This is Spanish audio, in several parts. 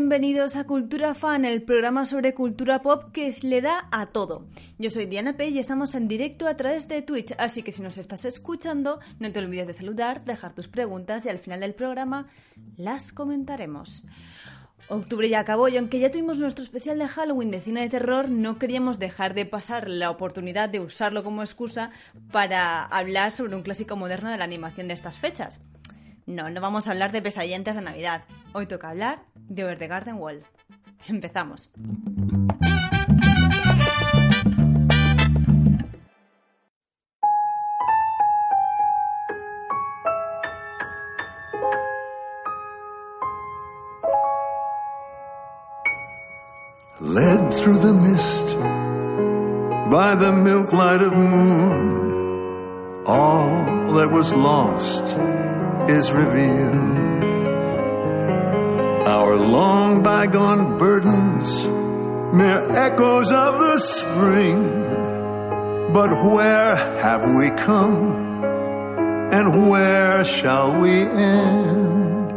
Bienvenidos a Cultura Fan, el programa sobre cultura pop que le da a todo. Yo soy Diana P y estamos en directo a través de Twitch, así que si nos estás escuchando, no te olvides de saludar, dejar tus preguntas y al final del programa las comentaremos. Octubre ya acabó y aunque ya tuvimos nuestro especial de Halloween de cine de terror, no queríamos dejar de pasar la oportunidad de usarlo como excusa para hablar sobre un clásico moderno de la animación de estas fechas. No, no vamos a hablar de pesadillas de Navidad. Hoy toca hablar de Over the Garden Wall. Empezamos. Led through the mist by the milk light of moon, all that was lost is revealed. Our long bygone burdens, mere echoes of the spring. But where have we come? And where shall we end?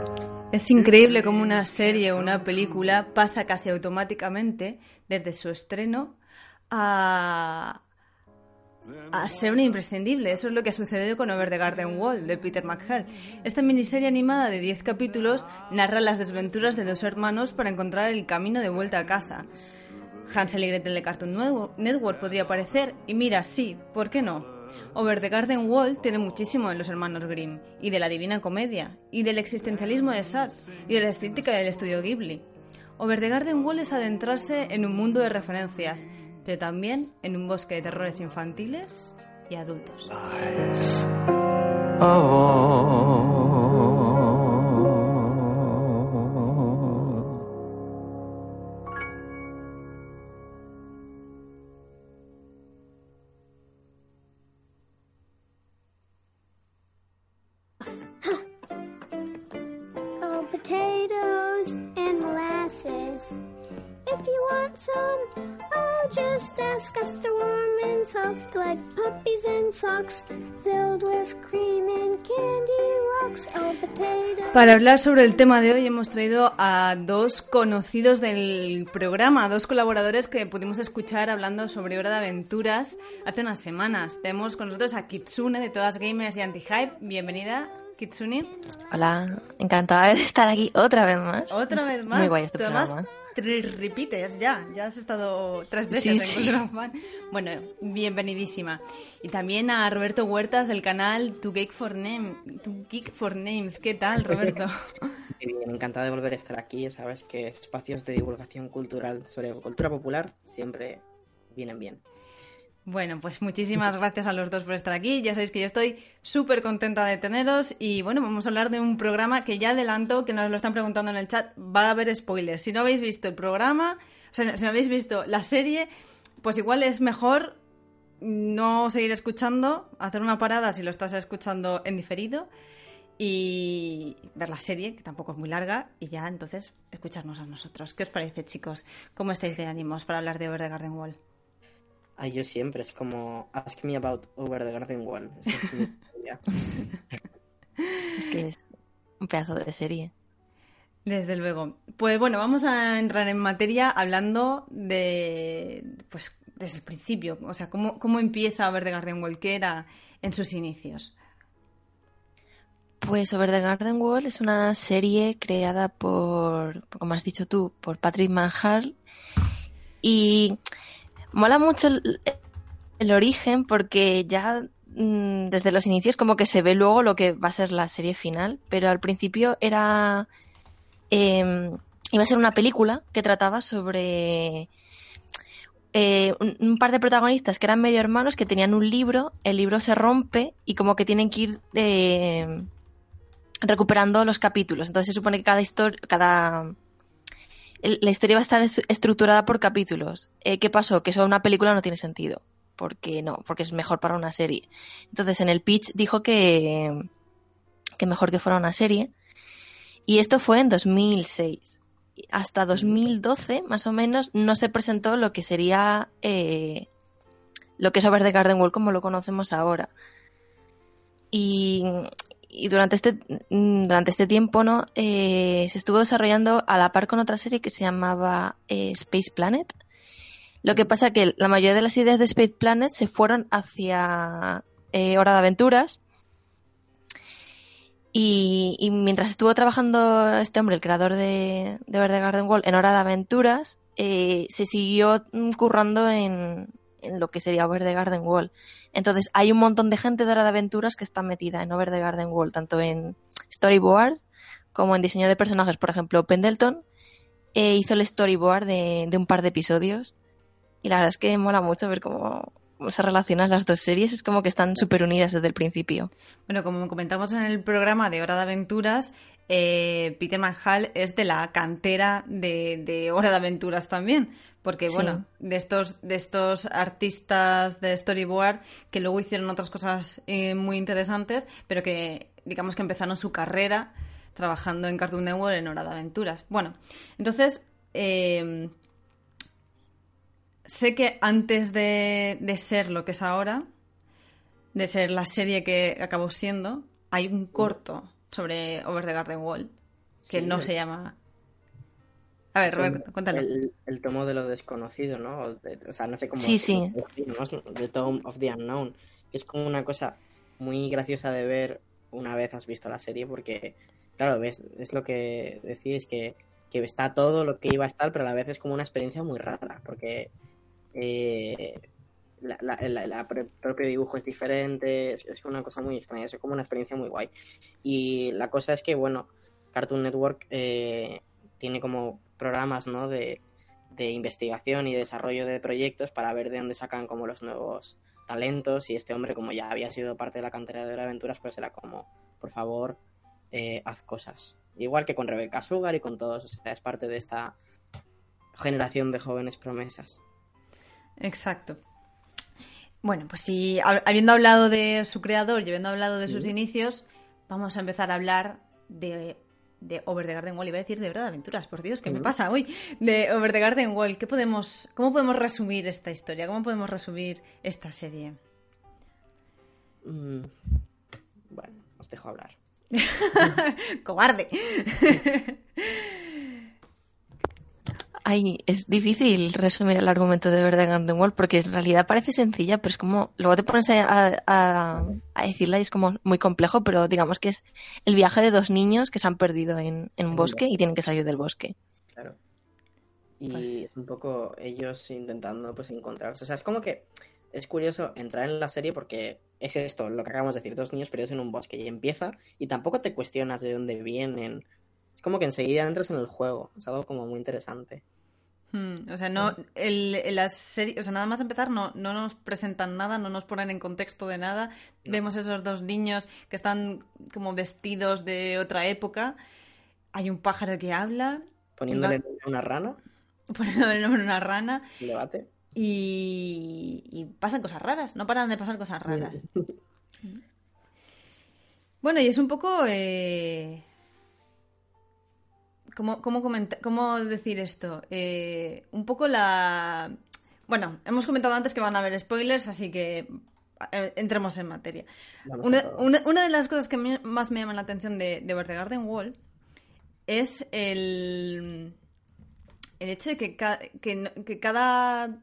Es increíble cómo una serie o una película pasa casi automáticamente desde su estreno a, a ser un imprescindible. Eso es lo que ha sucedido con Over the Garden Wall de Peter McHale. Esta miniserie animada de 10 capítulos narra las desventuras de dos hermanos para encontrar el camino de vuelta a casa. Hansel y Gretel de Cartoon Network podría parecer, y mira, sí, ¿por qué no? Over the Garden Wall tiene muchísimo de los hermanos Grimm, y de la Divina Comedia, y del existencialismo de Sartre, y de la estética del estudio Ghibli. Over the Garden Wall es adentrarse en un mundo de referencias, pero también en un bosque de terrores infantiles y adultos. Oh, potatoes and molasses. If you want some, oh, just ask us. They're warm and soft like puppies and socks, filled with cream and candy rocks. Oh, potatoes. Para hablar sobre el tema de hoy hemos traído a dos conocidos del programa, dos colaboradores que pudimos escuchar hablando sobre Hora de Aventuras hace unas semanas. Tenemos con nosotros a Kitsune de Todas Gamers y Anti-Hype. Bienvenida, Kitsune. Hola, encantada de estar aquí otra vez más. Otra vez más. Muy guay este además programa. Te repites ya, ya has estado tres veces Sí, en. Bueno, bienvenidísima. Y también a Roberto Huertas del canal To Geek for, Name, To Geek for Names. ¿Qué tal, Roberto? Bien, encantada de volver a estar aquí. Ya sabes que espacios de divulgación cultural sobre cultura popular siempre vienen bien. Bueno, pues muchísimas gracias a los dos por estar aquí. Ya sabéis que yo estoy súper contenta de teneros y bueno, vamos a hablar de un programa que ya adelanto, que nos lo están preguntando en el chat, va a haber spoilers. Si no habéis visto el programa, o sea, si no habéis visto la serie, pues igual es mejor no seguir escuchando, hacer una parada si lo estás escuchando en diferido y ver la serie, que tampoco es muy larga, y ya entonces escucharnos a nosotros. ¿Qué os parece, chicos? ¿Cómo estáis de ánimos para hablar de Over the Garden Wall? Ay, yo siempre es como Ask me about Over the Garden Wall. Es mi historia. Es que es un pedazo de serie. Desde luego. Pues bueno, vamos a entrar en materia hablando de, pues, desde el principio, o sea, cómo, cómo empieza Over the Garden Wall, qué era en sus inicios. Pues Over the Garden Wall es una serie creada por, como has dicho tú, por Patrick Manhart. Y mola mucho el, origen porque ya mm, desde los inicios como que se ve luego lo que va a ser la serie final, pero al principio era... em, iba a ser una película que trataba sobre eh, un, par de protagonistas que eran medio hermanos que tenían un libro, el libro se rompe y como que tienen que ir eh, recuperando los capítulos. Entonces se supone que cada historia, cada la historia va a estar es- estructurada por capítulos. Eh, ¿Qué pasó? Que eso en una película no tiene sentido. Porque no, porque es mejor para una serie. Entonces en el pitch dijo que, que mejor que fuera una serie. Y esto fue en 2006. Hasta 2012, más o menos, no se presentó lo que sería eh, lo que es Over the Garden Wall como lo conocemos ahora. Y, y durante este mm, durante este tiempo no Eh, se estuvo desarrollando a la par con otra serie que se llamaba eh, Space Planet. Lo que pasa que la mayoría de las ideas de Space Planet se fueron hacia eh, Hora de Aventuras. Y, y mientras estuvo trabajando este hombre, el creador de, de Over the Garden Wall, en Hora de Aventuras, eh, se siguió mm, currando en, en lo que sería Over the Garden Wall. Entonces, hay un montón de gente de Hora de Aventuras que está metida en Over the Garden Wall, tanto en storyboard como en diseño de personajes. Por ejemplo, Pendleton eh, hizo el storyboard de, de un par de episodios. Y la verdad es que mola mucho ver cómo, se relacionan las dos series. Es como que están súper unidas desde el principio. Bueno, como comentamos en el programa de Hora de Aventuras, eh, Peter Manhall es de la cantera de, de Hora de Aventuras también. Porque, Sí. bueno, de estos, de estos artistas de storyboard que luego hicieron otras cosas eh, muy interesantes, pero que, digamos que empezaron su carrera trabajando en Cartoon Network en Hora de Aventuras. Bueno, entonces, eh, sé que antes de, de ser lo que es ahora, de ser la serie que acabó siendo, hay un corto sobre Over the Garden Wall que Sí, no el- se llama. A ver, Roberto, cuéntalo. El, el tomo de lo desconocido, ¿no? O, de- o sea, no sé cómo. Sí, sí. ¿no? The Tome of the Unknown. Que es como una cosa muy graciosa de ver una vez has visto la serie, porque, claro, ves, es lo que decís, que, que está todo lo que iba a estar, pero a la vez es como una experiencia muy rara, porque eh, la, la- la- la pro- propio dibujo es diferente, es, una cosa muy extraña, es como una experiencia muy guay. Y la cosa es que, bueno, Cartoon Network eh, tiene como programas, ¿no? De, de investigación y desarrollo de proyectos para ver de dónde sacan como los nuevos talentos y este hombre como ya había sido parte de la cantera de aventuras pues era como por favor eh, haz cosas igual que con Rebecca Sugar y con todos es parte de esta generación de jóvenes promesas Exacto. Bueno, pues si hab- habiendo hablado de su creador y habiendo hablado de sus inicios, vamos a empezar a hablar de, de Over the Garden Wall. Iba a decir de verdad aventuras, por Dios, ¿qué me pasa hoy? De Over the Garden Wall. ¿Qué podemos, ¿Cómo podemos resumir esta historia? ¿Cómo podemos resumir esta serie? Mm, bueno os dejo hablar ¡Cobarde! Ay, es difícil resumir el argumento de Verde Garden Wall porque en realidad parece sencilla, pero es como. Luego te pones a, a- a decirla y es como muy complejo, pero digamos que es el viaje de dos niños que se han perdido en, en un bosque y tienen que salir del bosque. claro y Pues- un poco ellos intentando pues encontrarse o sea es como que es curioso entrar en la serie porque es esto lo que acabamos de decir dos niños perdidos en un bosque y empieza y tampoco te cuestionas de dónde vienen es como que enseguida entras en el juego es algo como muy interesante. Hmm, o sea, no, el, el- la serie, o sea, nada más empezar no, no nos presentan nada, no nos ponen en contexto de nada. Vemos esos dos niños que están como vestidos de otra época. Hay un pájaro que habla, poniéndole va- una rana. Poniendo el nombre de una rana. Un debate. Y, y pasan cosas raras, no paran de pasar cosas raras. Bueno, y es un poco... eh, ¿Cómo, cómo, comenta- cómo decir esto? Eh, un poco la... Bueno, hemos comentado antes que van a haber spoilers, así que eh, entremos en materia. Una, una- una de las cosas que me- más me llaman la atención de, de Garden Wall es el, el hecho de que, ca- que, cada...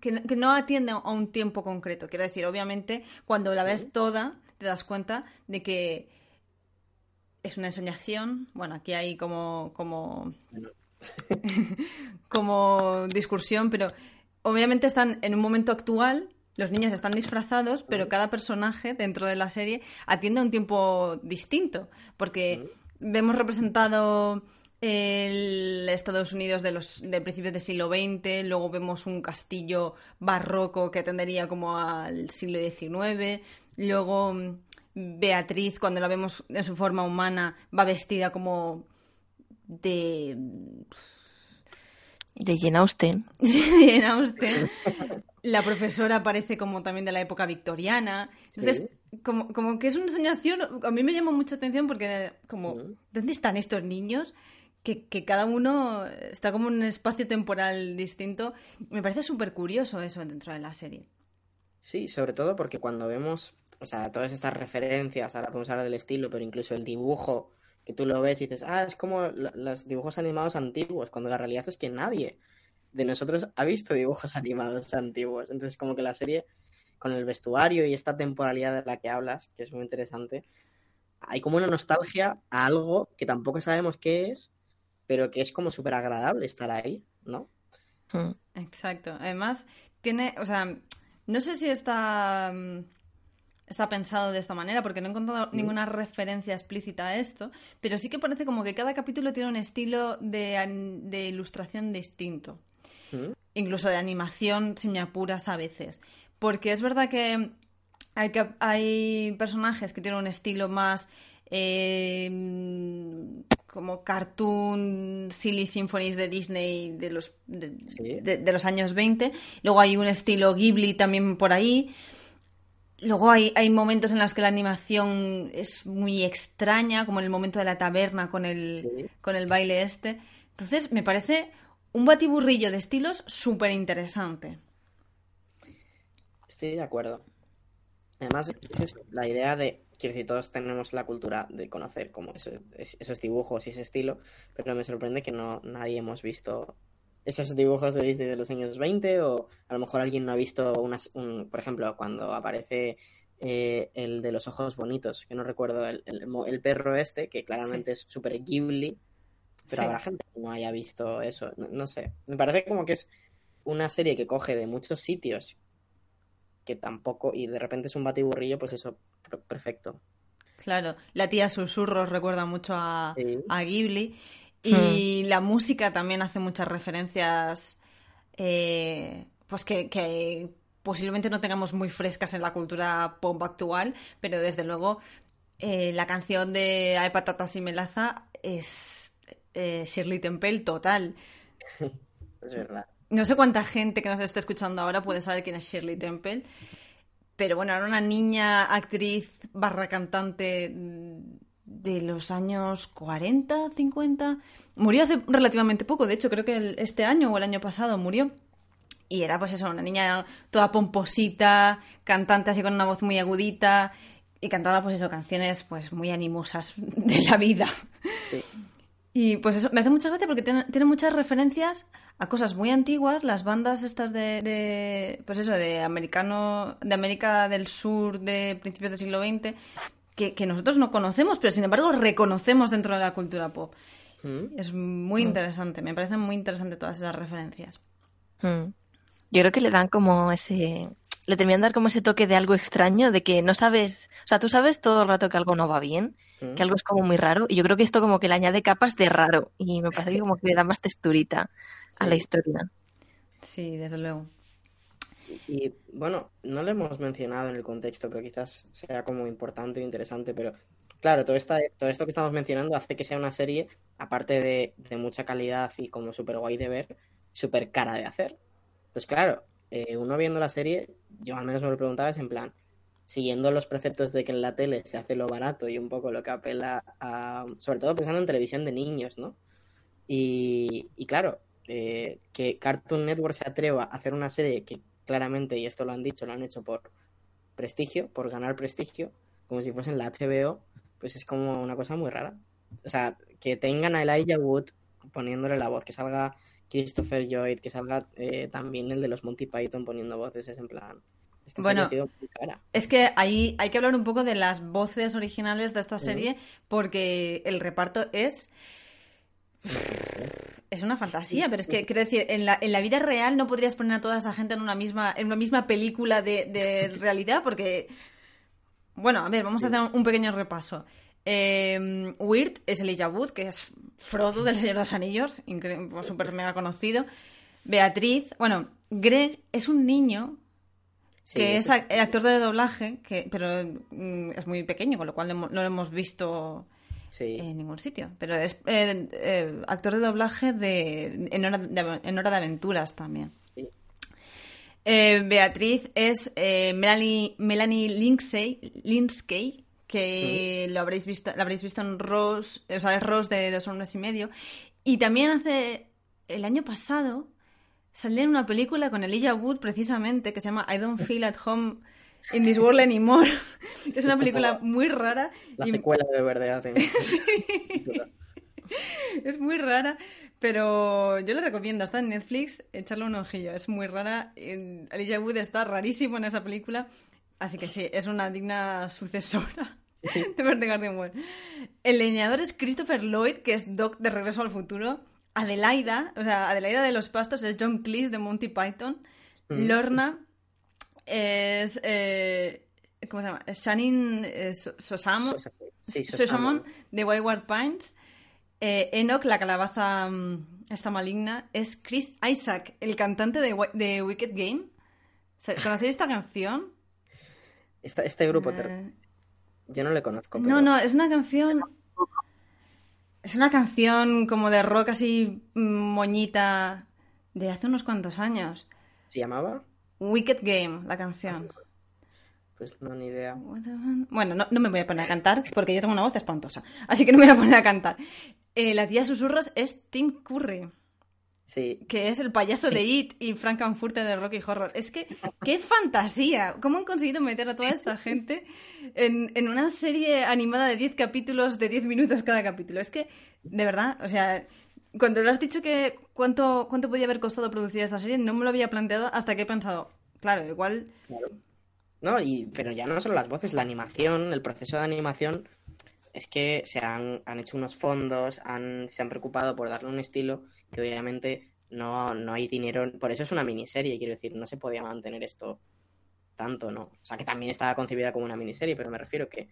Que no atiende a un tiempo concreto. Quiero decir, obviamente, cuando la ves toda, te das cuenta de que es una ensoñación. Bueno, aquí hay como, como, como discusión, pero obviamente están en un momento actual. Los niños están disfrazados, pero cada personaje dentro de la serie atiende a un tiempo distinto, porque vemos representado el Estados Unidos de los de principios del siglo XX, luego vemos un castillo barroco que atendería como al siglo XIX, luego Beatriz, cuando la vemos en su forma humana, va vestida como de... De Jane Austen. Jane Austen. La profesora parece como también de la época victoriana. Entonces, como, como que es una soñación, a mí me llama mucha atención porque como, ¿dónde están estos niños? que, cada uno está como en un espacio temporal distinto. Me parece súper curioso eso dentro de la serie. Sí, sobre todo porque cuando vemos, o sea, todas estas referencias, ahora podemos hablar del estilo, pero incluso el dibujo, que tú lo ves y dices, ah, es como los dibujos animados antiguos, cuando la realidad es que nadie de nosotros ha visto dibujos animados antiguos. Entonces, como que la serie, con el vestuario y esta temporalidad de la que hablas, que es muy interesante, hay como una nostalgia a algo que tampoco sabemos qué es, pero que es como súper agradable estar ahí, ¿no? Hmm. Exacto. Además, tiene, o sea, no sé si está, mm, está pensado de esta manera, porque no he encontrado mm. ninguna referencia explícita a esto, pero sí que parece como que cada capítulo tiene un estilo de, ilustración distinto. Mm. Incluso de animación, si me apuras a veces. Porque es verdad que hay, hay personajes que tienen un estilo más eh, como cartoon silly symphonies de Disney de los, de, los años 20. Luego hay un estilo Ghibli también por ahí. Luego hay, hay, momentos en los que la animación es muy extraña, como en el momento de la taberna con el, con el baile este. Entonces, me parece un batiburrillo de estilos súper interesante. Estoy de acuerdo. Además, es la idea de quiero decir, todos tenemos la cultura de conocer como esos dibujos y ese estilo, pero me sorprende que no nadie hemos visto esos dibujos de Disney de los años 20 o a lo mejor alguien no ha visto unas, un, por ejemplo, cuando aparece eh, el de los ojos bonitos, que no recuerdo, el, el, perro este, que claramente es súper Ghibli, pero habrá gente que no haya visto eso, no sé, me parece como que es una serie que coge de muchos sitios que tampoco, y de repente es un batiburrillo, pues eso, perfecto. Claro, la tía Susurros recuerda mucho a, Ghibli y hmm. la música también hace muchas referencias eh, pues que, posiblemente no tengamos muy frescas en la cultura pop actual, pero desde luego eh, la canción de Hay patatas y melaza es eh, Shirley Temple total. es verdad. No sé cuánta gente que nos está escuchando ahora puede saber quién es Shirley Temple, pero bueno, era una niña actriz barra cantante de los años 40, 50. Murió hace relativamente poco, de hecho creo que este año o el año pasado murió. Y era pues eso, una niña toda pomposita, cantante así con una voz muy agudita y cantaba pues eso, canciones pues muy animosas de la vida. Sí. Y pues eso, me hace mucha gracia porque tiene, muchas referencias a cosas muy antiguas, las bandas estas de, pues eso, de americano, de América del Sur de principios del siglo XX, que, nosotros no conocemos, pero sin embargo reconocemos dentro de la cultura pop. Mm. Es muy mm. interesante, me parecen muy interesantes todas esas referencias. Mm. Yo creo que le dan como ese, le terminan de dar como ese toque de algo extraño, de que no sabes, o sea, tú sabes todo el rato que algo no va bien, que algo es como muy raro, y yo creo que esto como que le añade capas de raro, y me parece que como que le da más texturita a la historia. Sí, desde luego. Y, bueno, no lo hemos mencionado en el contexto, pero quizás sea como importante o interesante, pero claro, todo, todo esto que estamos mencionando hace que sea una serie, aparte de, de mucha calidad y como súper guay de ver, súper cara de hacer. Entonces, claro, eh, uno viendo la serie, yo al menos me lo preguntaba, es en plan, siguiendo los preceptos de que en la tele se hace lo barato y un poco lo que apela a, sobre todo pensando en televisión de niños, ¿no? Y, claro, eh, que Cartoon Network se atreva a hacer una serie que claramente, y esto lo han dicho, lo han hecho por prestigio, por ganar prestigio, como si fuesen la HBO, pues es como una cosa muy rara. O sea, que tengan a Elijah Wood poniéndole la voz, que salga Christopher Lloyd, que salga eh, también el de los Monty Python poniendo voces, es en plan. Esta Bueno, ha sido muy cara. Es que ahí hay que hablar un poco de las voces originales de esta serie porque el reparto es... Es una fantasía, pero es que quiero decir, en la, en la vida real no podrías poner a toda esa gente en una misma, en una misma película de, de realidad porque... Bueno, a ver, vamos a hacer un, pequeño repaso. Eh, Weird es Elijah Wood, que es Frodo del Señor de los Anillos, incre- pues, súper mega conocido. Beatriz, bueno, Greg es un niño Sí, que es ac- actor de doblaje, que, pero mm, es muy pequeño, con lo cual no lo hemos visto Sí. en ningún sitio. Pero es eh, eh, actor de doblaje de, en, hora de, en Hora de Aventuras también. Sí. Eh, Beatriz es Melanie, Melanie Lindsay, que lo habréis visto, la habréis visto en Rose, o sea, es Rose de dos hombres y medio. Y también hace el año pasado salió en una película con Elijah Wood precisamente que se llama I Don't Feel at Home in This World Anymore. es una película muy rara La y secuela de verdad. es muy rara, pero yo le recomiendo. Está en Netflix, echarle un ojillo. Es muy rara. Elijah Wood está rarísimo en esa película. Así que sí, es una digna sucesora de Verde Guardian World. El leñador es Christopher Lloyd, que es Doc de Regreso al Futuro. Adelaida, o sea, Adelaida de los Pastos es John Cleese de Monty Python. Lorna es. eh, ¿Cómo se llama? Shannon eh, So- Sosamo. Sosa- Sí, Sosamon Sosamon. de Wayward Pines. Eh, Enoch, la calabaza mm, esta maligna, es Chris Isaac, el cantante de, de Wicked Game. ¿Se- ¿Conocéis esta canción? Esta- este grupo, Eh, yo no le conozco. no, pero- no, es una canción. Es una canción como de rock así mm, moñita de hace unos cuantos años. ¿Se llamaba? Wicked Game, la canción. Pues no, ni idea. Bueno, no, no me voy a poner a cantar porque yo tengo una voz espantosa. Así que no me voy a poner a cantar. Eh, la tía susurros es Tim Curry, Sí, que es el payaso de It y Frankenfurter de Rocky Horror. Es que, qué fantasía. ¿Cómo han conseguido meter a toda esta gente en, en una serie animada de 10 capítulos de 10 minutos cada capítulo? Es que, de verdad, o sea, cuando le has dicho que cuánto, cuánto podía haber costado producir esta serie, no me lo había planteado hasta que he pensado, claro, igual claro. No, y, pero ya no solo las voces, la animación, el proceso de animación, es que se han, han hecho unos fondos, han, se han preocupado por darle un estilo que obviamente no, no hay dinero. Por eso es una miniserie, quiero decir, no se podía mantener esto tanto, ¿no? O sea, que también estaba concebida como una miniserie, pero me refiero que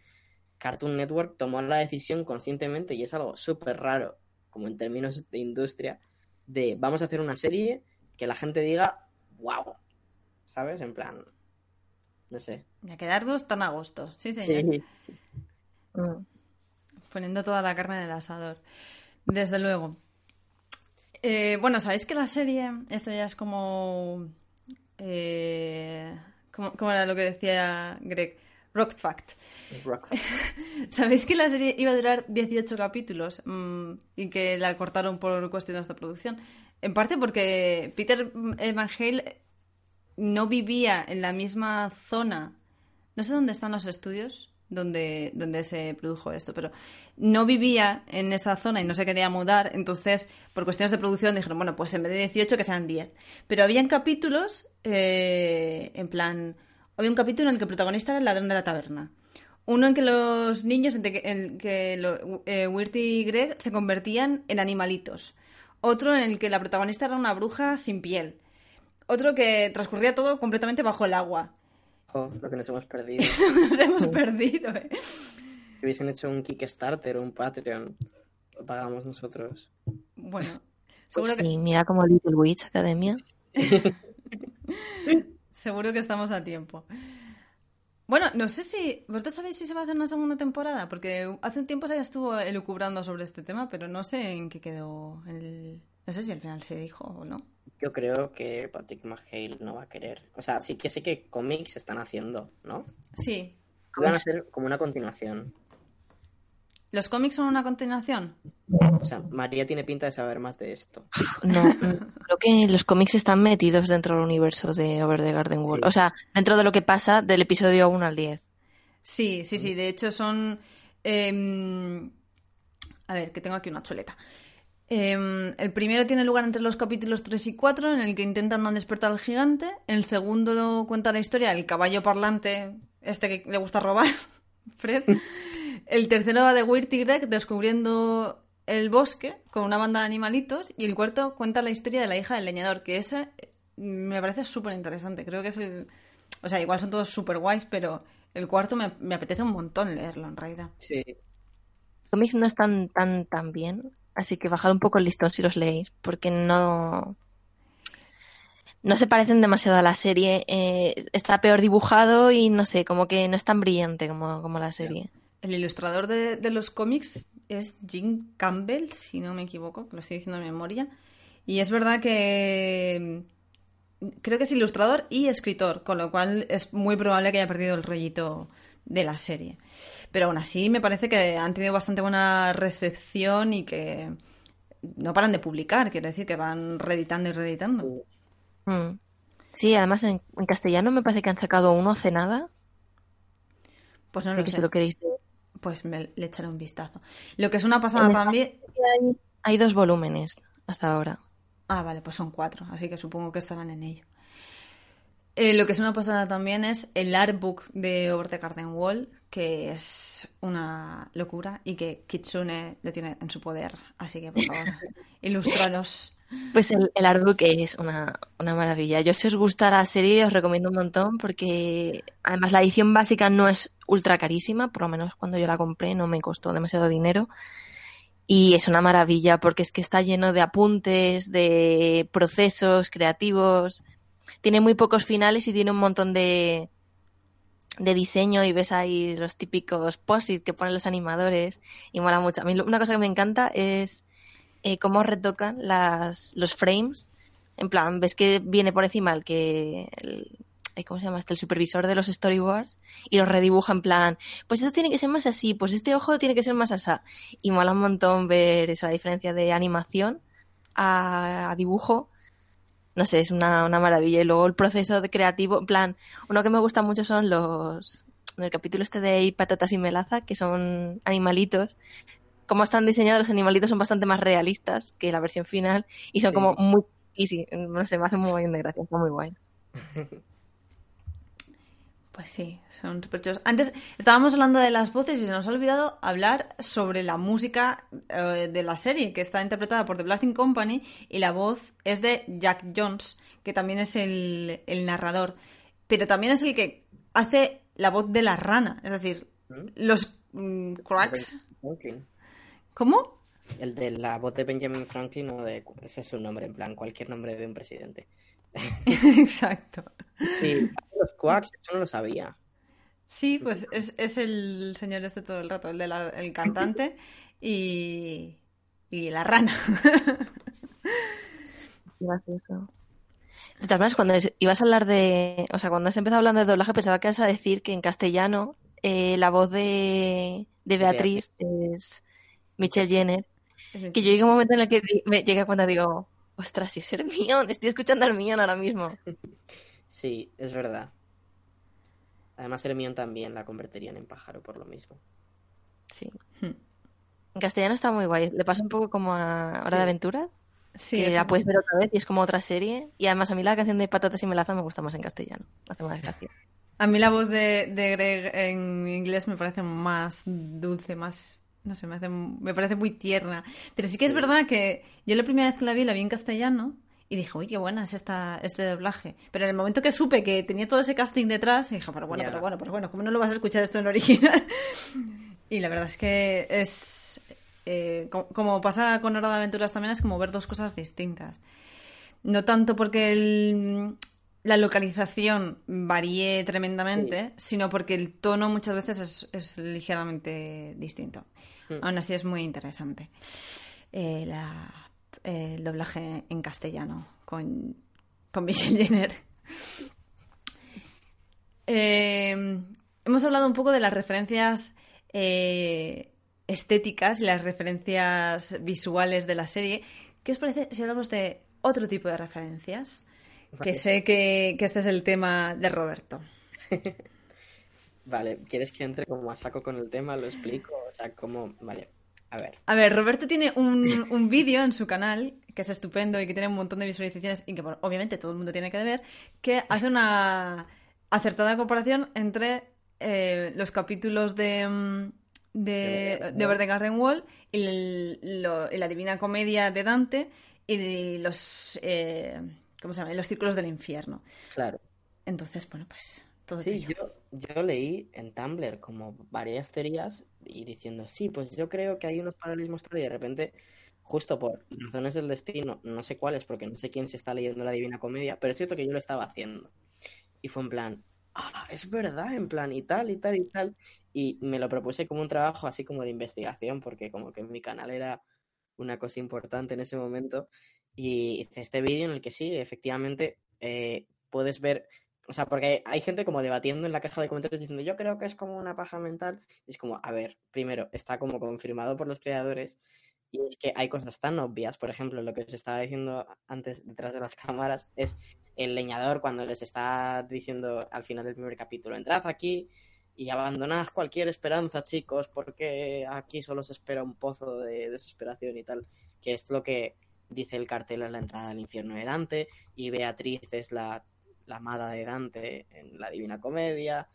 Cartoon Network tomó la decisión conscientemente, y es algo súper raro, como en términos de industria, de vamos a hacer una serie que la gente diga, wow, ¿sabes? En plan, no sé. me a quedar dos tan a gusto. Sí, señor. Sí, Mm. Poniendo toda la carne en el asador. Desde luego. Eh, bueno, sabéis que la serie, esto ya es como. Eh, ¿cómo, cómo era lo que decía Greg? Rock Fact. Rock. ¿Sabéis que la serie iba a durar 18 capítulos mm, y que la cortaron por cuestiones de producción? En parte porque Peter Van Hale no vivía en la misma zona. No sé dónde están los estudios donde, donde se produjo esto, pero no vivía en esa zona y no se quería mudar. Entonces, por cuestiones de producción, dijeron, bueno, pues en vez de 18 que sean 10. Pero habían capítulos, eh, en plan, había un capítulo en el que el protagonista era el ladrón de la taberna. Uno en que los niños, en que, en que lo- eh, Wirt y Greg se convertían en animalitos. Otro en el que la protagonista era una bruja sin piel. Otro que transcurría todo completamente bajo el agua. Jo, lo que nos hemos perdido. Nos hemos perdido, ¿eh? Si hubiesen hecho un Kickstarter o un Patreon, lo pagamos nosotros. Bueno, seguro que, Sí, mira como Little Witch Academia. seguro que estamos a tiempo. Bueno, no sé si. ¿Vosotros sabéis si se va a hacer una segunda temporada? Porque hace un tiempo se estuvo elucubrando sobre este tema, pero no sé en qué quedó el. No sé si al final se dijo o no. Yo creo que Patrick McHale no va a querer. O sea, sí que sé que cómics se están haciendo, ¿no? Sí. Van a ser como una continuación. ¿Los cómics son una continuación? O sea, María tiene pinta de saber más de esto. No, mm, creo que los cómics están metidos dentro del universo de Over the Garden Wall. Sí. O sea, dentro de lo que pasa del episodio 1 al 10. Sí, sí, sí. De hecho, son. em, a ver, que tengo aquí una chuleta. Em, el primero tiene lugar entre los capítulos 3 y 4, en el que intentan no despertar al gigante. El segundo cuenta la historia del caballo parlante, este que le gusta robar, Fred. El tercero va de Weird Greg descubriendo el bosque con una banda de animalitos. Y el cuarto cuenta la historia de la hija del leñador, que ese me parece súper interesante. Creo que es el. O sea, igual son todos súper guays, pero el cuarto me, me apetece un montón leerlo en realidad. Sí. Los cómics no están tan, tan bien, así que bajad un poco el listón si los leéis, porque no. No se parecen demasiado a la serie. eh, está peor dibujado y no sé, como que no es tan brillante como, como la serie. El ilustrador de, de los cómics es Jim Campbell, si no me equivoco, que lo estoy diciendo de memoria. Y es verdad que mm, creo que es ilustrador y escritor, con lo cual es muy probable que haya perdido el rollito de la serie. Pero aún así me parece que han tenido bastante buena recepción y que no paran de publicar, quiero decir que van reeditando y reeditando. Mm. Sí, además en, en castellano me parece que han sacado uno hace nada. Pues no lo que sé. si lo queréis ver. Pues me, le echaré un vistazo. Lo que es una pasada esta también... Hay, hay dos volúmenes hasta ahora. Ah, vale, pues son cuatro, así que supongo que estarán en ello. Eh, lo que es una pasada también es el artbook de Over the Garden Wall, que es una locura y que Kitsune lo tiene en su poder. Así que, por favor, ilustraros. Pues el, el artbook es una, una maravilla. Yo si os gusta la serie os recomiendo un montón porque además la edición básica no es ultra carísima, por lo menos cuando yo la compré no me costó demasiado dinero. Y es una maravilla porque es que está lleno de apuntes, de procesos creativos. Tiene muy pocos finales y tiene un montón de, de diseño y ves ahí los típicos posit que ponen los animadores y mola mucho. A mí una cosa que me encanta es eh, cómo retocan las, los frames. En plan, ves que viene por encima el que. El, ¿Cómo se llama este? El supervisor de los storyboards y los redibuja en plan, pues esto tiene que ser más así, pues este ojo tiene que ser más asá. Y mola un montón ver esa diferencia de animación a, a dibujo. No sé, es una, una maravilla. Y luego el proceso de creativo, en plan, uno que me gusta mucho son los. En el capítulo este de patatas y melaza, que son animalitos, como están diseñados los animalitos son bastante más realistas que la versión final y son Sí. como muy easy, no sé, me hace muy bien de gracia, está muy guay. Pues sí, son súper chulos. Antes estábamos hablando de las voces y se nos ha olvidado hablar sobre la música eh, de la serie, que está interpretada por The Blasting Company y la voz es de Jack Jones, que también es el, el narrador, pero también es el que hace la voz de la rana, es decir, ¿Mm? los mm, cracks. ¿Cómo? El de la voz de Benjamin Franklin o de... Ese es su nombre, en plan, cualquier nombre de un presidente. Exacto. Sí, los quacks, eso no lo sabía. Sí, pues es, es el señor este todo el rato, el, de la- el cantante y, y la rana. Gracioso. De todas maneras, cuando es- ibas a hablar de, o sea, cuando has empezado hablando de doblaje pensaba que ibas a decir que en castellano eh, la voz de, de Beatriz es Michelle Jenner, que yo llegué a un momento en el que me llegué a cuenta digo, ostras, si es Hermione, estoy escuchando a Hermione ahora mismo. Sí, es verdad. Además, Hermione también la convertirían en pájaro por lo mismo. Sí. Hmm. En castellano está muy guay. Le pasa un poco como a Hora Sí. de Aventura, Sí, que la puedes ver otra vez y es como otra serie. Y además a mí la canción de Patatas y Melaza me gusta más en castellano. Hace más gracia. A mí la voz de, de Greg en inglés me parece más dulce, más... No sé, me, hace, me parece muy tierna. Pero sí que es verdad que yo la primera vez que la vi, la vi en castellano y dije, uy, qué buena es esta, este doblaje. Pero en el momento que supe que tenía todo ese casting detrás, dije, pero bueno, pero bueno, pero bueno, ¿cómo no lo vas a escuchar esto en original? y la verdad es que es... eh, co- como pasa con Hora de Aventuras también, es como ver dos cosas distintas. No tanto porque el- la localización varíe tremendamente, sino porque el tono muchas veces es, es ligeramente distinto. Mm. Aún así es muy interesante eh, la- eh, el doblaje en castellano con, con Michelle Jenner. Eh, hemos hablado un poco de las referencias estéticas y las referencias visuales de la serie. ¿Qué os parece si hablamos de otro tipo de referencias? Que sé que, que este es el tema de Roberto. Vale, ¿quieres que entre como a saco con el tema? Lo explico. O sea, como, vale. A ver. A ver, Roberto tiene un, un vídeo en su canal que es estupendo y que tiene un montón de visualizaciones y que bueno, obviamente todo el mundo tiene que ver, que hace una acertada comparación entre eh, los capítulos de, mm, de, de Over the Garden Wall y, el- lo- y la Divina Comedia de Dante y de los, eh, ¿cómo se llama? los círculos del infierno. Claro. Entonces, bueno, pues todo Sí, yo, yo leí en Tumblr como varias teorías y diciendo, sí, pues yo creo que hay unos paralelismos tal y de repente, justo por razones del destino, no sé cuáles, porque no sé quién se está leyendo la Divina Comedia, pero es cierto que yo lo estaba haciendo. Y fue en plan, ah, es verdad, en plan, y tal, y tal, y tal. Y me lo propuse como un trabajo así como de investigación, porque como que mi canal era una cosa importante en ese momento. Y hice este vídeo en el que sí, efectivamente, eh, puedes ver o sea, porque hay gente como debatiendo en la caja de comentarios diciendo, yo creo que es como una paja mental. Y es como, a ver, primero, está como confirmado por los creadores. Y es que hay cosas tan obvias. Por ejemplo, lo que se estaba diciendo antes detrás de las cámaras es el leñador cuando les está diciendo al final del primer capítulo, entrad aquí y abandonad cualquier esperanza, chicos, porque aquí solo se espera un pozo de desesperación y tal. Que es lo que dice el cartel en la entrada al infierno de Dante. Y Beatriz es la la amada de Dante en la Divina Comedia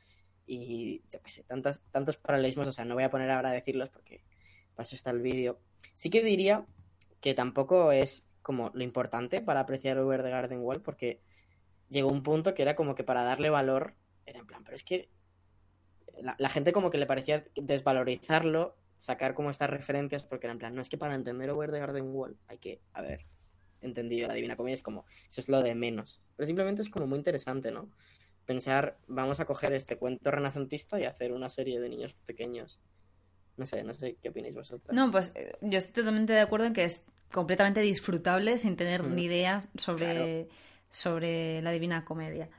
y yo qué sé, tantas, tantos paralelismos, o sea, no voy a poner ahora a decirlos porque eso está el vídeo. Sí que diría que tampoco es como lo importante para apreciar Over the Garden Wall porque llegó un punto que era como que para darle valor era en plan, pero es que la gente como que le parecía desvalorizarlo, sacar como estas referencias porque era en plan, no es que para entender Over the Garden Wall hay que, a ver, entendido la Divina Comedia es como, eso es lo de menos. Pero simplemente es como muy interesante, ¿no? Pensar, vamos a coger este cuento renacentista y hacer una serie de niños pequeños. No sé, no sé qué opináis vosotras. No, pues eh, yo estoy totalmente de acuerdo en que es completamente disfrutable sin tener Mm, ni idea sobre, claro. sobre la Divina Comedia.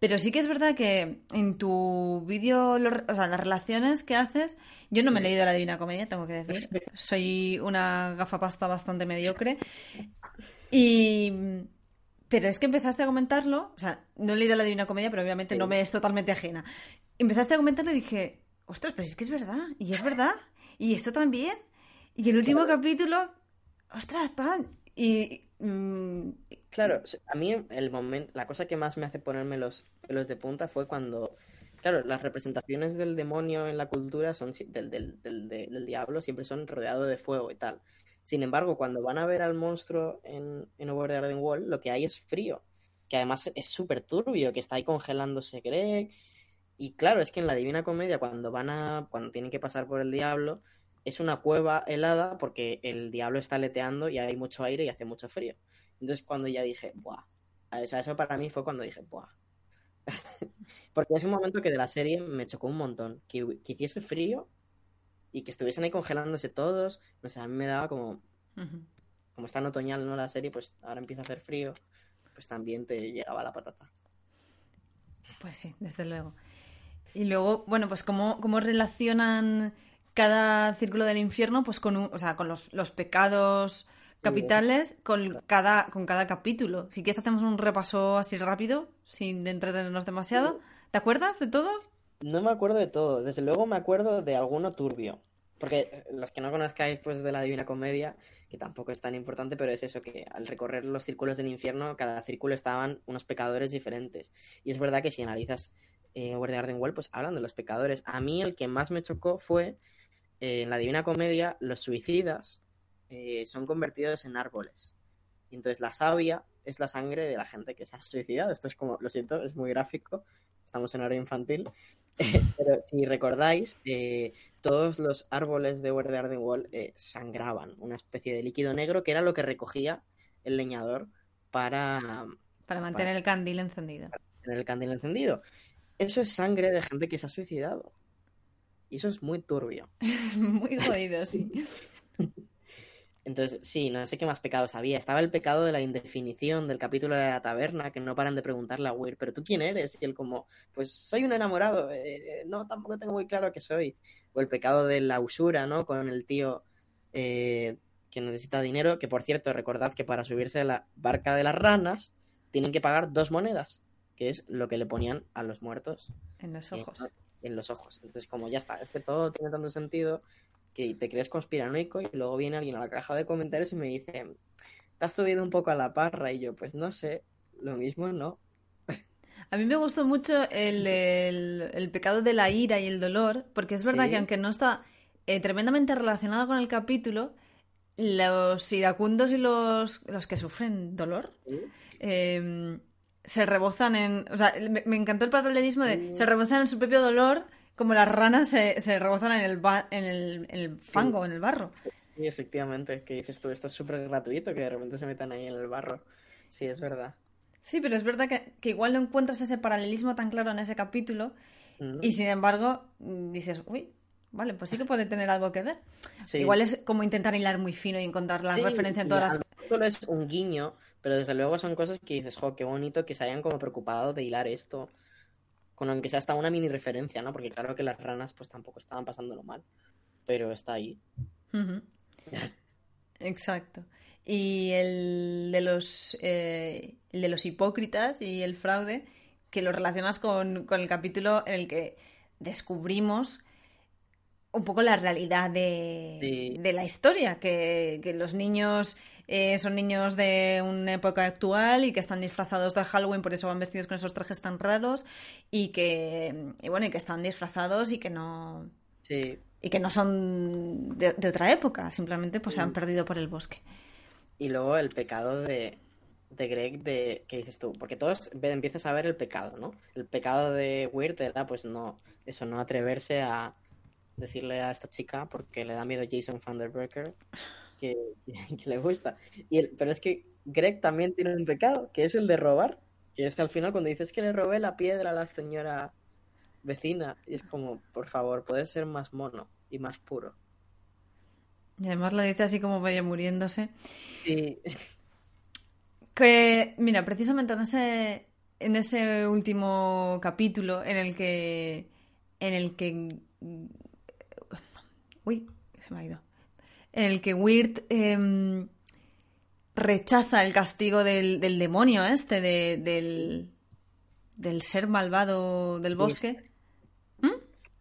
Pero sí que es verdad que en tu vídeo, o sea, las relaciones que haces, yo no me he leído la Divina Comedia, tengo que decir. Soy una gafapasta bastante mediocre. Y... Pero es que empezaste a comentarlo, o sea, no he leído la Divina Comedia, pero obviamente Sí. no me es totalmente ajena. Empezaste a comentarlo y dije, ostras, pero es que es verdad, y es verdad, y esto también. Y el último capítulo, ostras, tan... Y... mm, Claro, a mí el momento, la cosa que más me hace ponerme los pelos de punta fue cuando, claro, las representaciones del demonio en la cultura son del, del, del, de- del diablo siempre son rodeado de fuego y tal. Sin embargo, cuando van a ver al monstruo en, en Over the Garden Wall, lo que hay es frío, que además es súper turbio, que está ahí congelándose Greg. Y claro, es que en la Divina Comedia, cuando van a, cuando tienen que pasar por el diablo, es una cueva helada porque el diablo está aleteando y hay mucho aire y hace mucho frío. Entonces cuando ya dije, buah, o sea, eso para mí fue cuando dije, buah. Porque es un momento que de la serie me chocó un montón, que, que hiciese frío y que estuviesen ahí congelándose todos, no sé, a mí me daba como, como está en otoñal, ¿no? La serie, pues ahora empieza a hacer frío, pues también te llegaba la patata. Pues sí, desde luego. Y luego, bueno, pues cómo, cómo relacionan cada círculo del infierno, pues con un- o sea, con los, los pecados capitales con cada, con cada capítulo. Si quieres hacemos un repaso así rápido, sin entretenernos demasiado. ¿Te acuerdas de todo? No me acuerdo de todo, desde luego me acuerdo de alguno turbio. Porque los que no conozcáis pues de la Divina Comedia, que tampoco es tan importante, pero es eso que al recorrer los círculos del infierno, cada círculo estaban unos pecadores diferentes. Y es verdad que si analizas eh, Over the Garden Wall, pues hablan de los pecadores. A mí el que más me chocó fue eh, en la Divina Comedia, los suicidas eh, son convertidos en árboles. Y entonces la savia es la sangre de la gente que se ha suicidado. Esto es como, lo siento, es muy gráfico. Estamos en hora infantil. Pero si recordáis, eh, todos los árboles de Over the Garden Wall eh, sangraban una especie de líquido negro que era lo que recogía el leñador para Para mantener el candil encendido. tener el candil encendido. Eso es sangre de gente que se ha suicidado. Y eso es muy turbio. Es muy jodido, sí. Entonces, sí, no sé qué más pecados había. Estaba el pecado de la indefinición del capítulo de la taberna, que no paran de preguntarle a Weir, ¿pero tú quién eres? Y él como, pues soy un enamorado, eh, no, tampoco tengo muy claro qué soy. O el pecado de la usura, ¿no? Con el tío eh, que necesita dinero, que por cierto, recordad que para subirse a la barca de las ranas tienen que pagar dos monedas, que es lo que le ponían a los muertos En los eh, ojos. en los ojos. Entonces, como ya está, es que todo tiene tanto sentido que te crees conspiranoico y luego viene alguien a la caja de comentarios y me dice, te has subido un poco a la parra y yo, pues no sé, lo mismo no. A mí me gustó mucho el, el- el pecado de la ira y el dolor, porque es verdad Sí. que aunque no está eh, tremendamente relacionado con el capítulo, los iracundos y los, los que sufren dolor eh, se rebozan en... O sea, me, me encantó el paralelismo de se rebozan en su propio dolor como las ranas se, se rebozan en el, ba- en el, en el fango, en el barro. Sí, efectivamente, que dices tú, esto es súper gratuito, que de repente se metan ahí en el barro. Sí, es verdad. Sí, pero es verdad que, que igual no encuentras ese paralelismo tan claro en ese capítulo Mm. y sin embargo dices, uy, vale, pues sí que puede tener algo que ver. Sí. Igual es como intentar hilar muy fino y encontrar la Sí, referencia en todas las... solo es un guiño, pero desde luego son cosas que dices, jo, qué bonito que se hayan como preocupado de hilar esto, con aunque sea hasta una mini referencia, ¿no? Porque claro que las ranas pues tampoco estaban pasándolo mal, pero está ahí. Exacto. Y el de los eh, el de los hipócritas y el fraude, que lo relacionas con, con el capítulo en el que descubrimos un poco la realidad de, Sí. de la historia, que, que los niños eh, son niños de una época actual y que están disfrazados de Halloween, por eso van vestidos con esos trajes tan raros y que, y bueno, y que están disfrazados y que no, Sí, y que no son de, de otra época, simplemente pues se han Mm. perdido por el bosque. y luego el pecado de, de Greg de, ¿qué dices tú? Porque todos empiezas a ver el pecado, ¿no? El pecado de Weird era pues no, eso, no atreverse a decirle a esta chica porque le da miedo Jason Vanderberger que, que le gusta. Y el- pero es que Greg también tiene un pecado, que es el de robar, que es que al final cuando dices que le robé la piedra a la señora vecina, y es como, por favor, puedes ser más mono y más puro. Y además lo dice así como medio muriéndose. Que, mira, precisamente en ese, en ese último capítulo en el que. En el que. Uy, se me ha ido. En el que Weird em, rechaza el castigo del, del demonio este, de- del, del ser malvado del bosque. ¿Mm?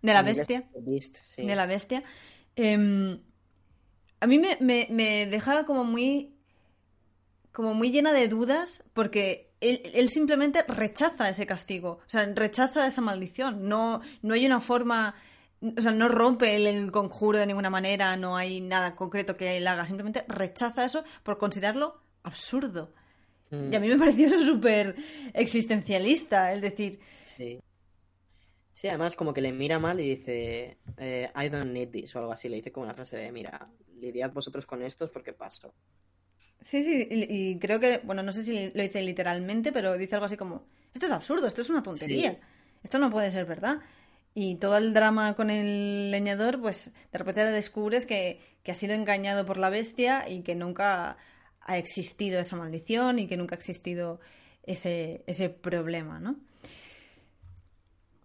De la bestia. De la bestia. em, a mí me, me, me dejaba como muy. como muy llena de dudas, porque él, él simplemente rechaza ese castigo. O sea, rechaza esa maldición. No, no hay una forma. O sea, no rompe el, conjuro de ninguna manera, no hay nada concreto que él haga. Simplemente rechaza eso por considerarlo absurdo. Mm, Y a mí me pareció eso súper existencialista. Es decir, Sí. Sí, además como que le mira mal y dice, eh, I don't need this o algo así. Le dice como una frase de, mira, lidiad vosotros con estos porque paso. Sí, sí, y, y creo que, bueno, no sé si lo dice literalmente, pero dice algo así como, esto es absurdo, esto es una tontería, Sí. esto no puede ser verdad. Y todo el drama con el leñador, pues de repente descubres que, que ha sido engañado por la bestia y que nunca ha existido esa maldición y que nunca ha existido ese, ese problema, ¿no?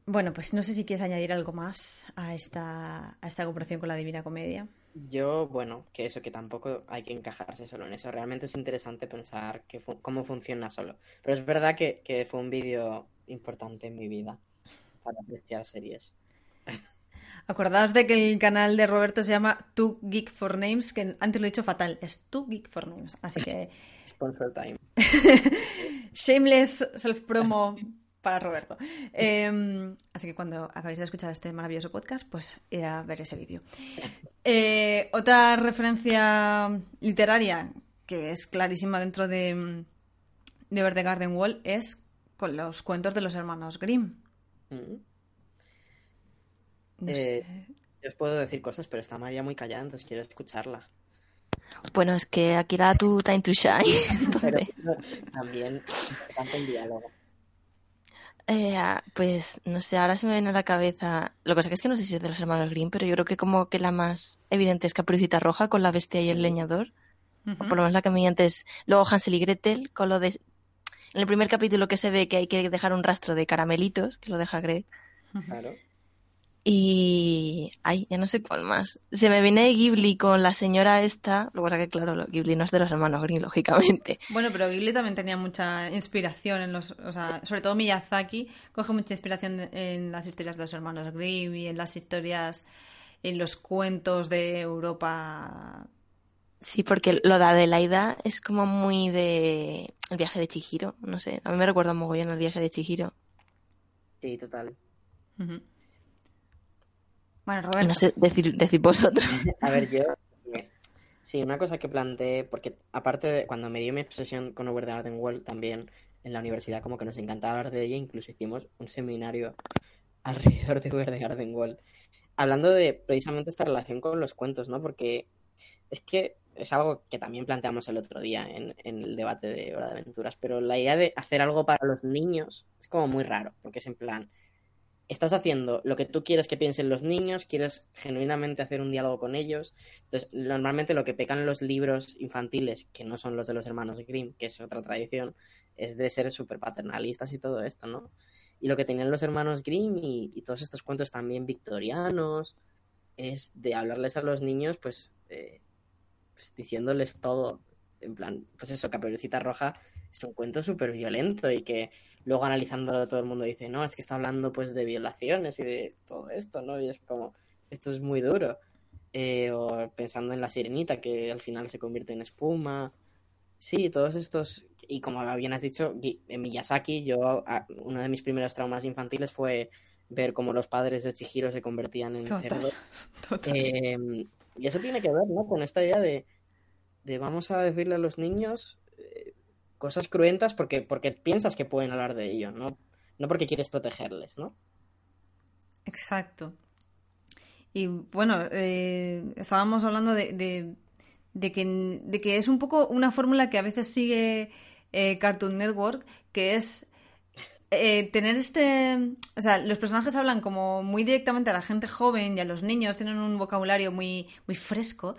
Bueno, pues no sé si quieres añadir algo más a esta, a esta comparación con la Divina Comedia. Yo, bueno, que eso, que tampoco hay que encajarse solo en eso. Realmente es interesante pensar que cómo funciona solo. Pero es verdad que, que fue un vídeo importante en mi vida para apreciar series. Acordaos de que el canal de Roberto se llama Too Geek for Names, que antes lo he dicho fatal, es Too Geek for Names. Así que Sponsor time. shameless self-promo para Roberto. Eh, así que cuando acabéis de escuchar este maravilloso podcast, pues ir a ver ese vídeo. Eh, otra referencia literaria que es clarísima dentro de, de Over the Garden Wall es con los cuentos de los hermanos Grimm. Mm. No Eh, sé. Yo os puedo decir cosas, pero está María muy callada, entonces quiero escucharla. Bueno, es que aquí era tu time to shine. Pero también tanto en diálogo. eh, ah, pues no sé, ahora se me viene a la cabeza. Lo que pasa que es que no sé si es de los hermanos Grimm, pero yo creo que como que la más evidente es Caperucita Roja con la bestia y el leñador. O por lo menos la que me vi antes. Luego Hansel y Gretel con lo de. En el primer capítulo que se ve que hay que dejar un rastro de caramelitos, que lo deja Greg. Claro. Y. Ay, ya no sé cuál más. Se me viene Ghibli con la señora esta. Lo que pasa que, claro, Ghibli no es de los hermanos Grimm, lógicamente. Bueno, pero Ghibli también tenía mucha inspiración en los, o sea, sobre todo Miyazaki coge mucha inspiración en las historias de los hermanos Grimm y en las historias en los cuentos de Europa. Sí, porque lo de Adelaida es como muy de el viaje de Chihiro, no sé, a mí me recuerda un mogollón el viaje de Chihiro. Sí, total. Bueno, Roberto. no sé decir, decir vosotros. A ver, yo. Sí, una cosa que planteé, porque aparte de cuando me dio mi obsesión con Over the Garden Wall, también en la universidad, como que nos encantaba hablar de ella, incluso hicimos un seminario alrededor de Over the Garden Wall. Hablando de precisamente esta relación con los cuentos, ¿no? Porque es que es algo que también planteamos el otro día en, el debate de Hora de Aventuras, pero la idea de hacer algo para los niños es como muy raro, porque es en plan, estás haciendo lo que tú quieres que piensen los niños, quieres genuinamente hacer un diálogo con ellos. Entonces, normalmente lo que pecan los libros infantiles, que no son los de los hermanos Grimm, que es otra tradición, es de ser súper paternalistas y todo esto, ¿no? Y lo que tenían los hermanos Grimm y, y todos estos cuentos también victorianos, es de hablarles a los niños, pues, eh, pues diciéndoles todo. En plan, pues eso, Caperucita Roja es un cuento súper violento y que luego analizándolo todo el mundo dice, no, es que está hablando pues de violaciones y de todo esto, ¿no? Y es como, esto es muy duro. Eh, o pensando en la sirenita que al final se convierte en espuma. Sí, todos estos, y como bien has dicho, en Miyazaki, yo, uno de mis primeros traumas infantiles fue ver cómo los padres de Chihiro se convertían en cerdos. Total. Eh, y eso tiene que ver, ¿no? Con esta idea de, de vamos a decirle a los niños eh, cosas cruentas porque, porque piensas que pueden hablar de ello, ¿no? No porque quieres protegerles, ¿no? Exacto. Y bueno, eh, estábamos hablando de, de- que, de que es un poco una fórmula que a veces sigue eh, Cartoon Network, que es eh, tener este... O sea, los personajes hablan como muy directamente a la gente joven y a los niños, tienen un vocabulario muy, muy fresco,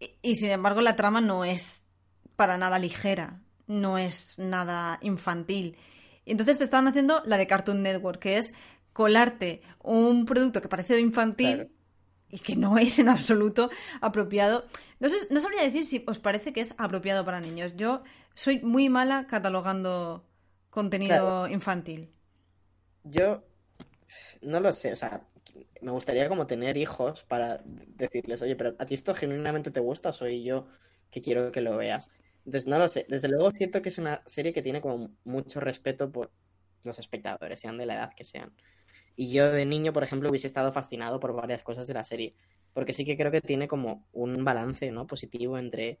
y, y sin embargo la trama no es para nada ligera, no es nada infantil. Y entonces te están haciendo la de Cartoon Network, que es colarte un producto que parece infantil Claro. y que no es en absoluto apropiado. No, sé, no sabría decir si os parece que es apropiado para niños. Yo soy muy mala catalogando contenido Claro. infantil. Yo no lo sé, o sea, me gustaría como tener hijos para decirles, oye, pero a ti esto genuinamente te gusta, o soy yo que quiero que lo veas. Entonces, no lo sé. Desde luego siento que es una serie que tiene como mucho respeto por los espectadores, sean de la edad que sean. Y yo de niño, por ejemplo, hubiese estado fascinado por varias cosas de la serie, porque sí que creo que tiene como un balance, ¿no? Positivo entre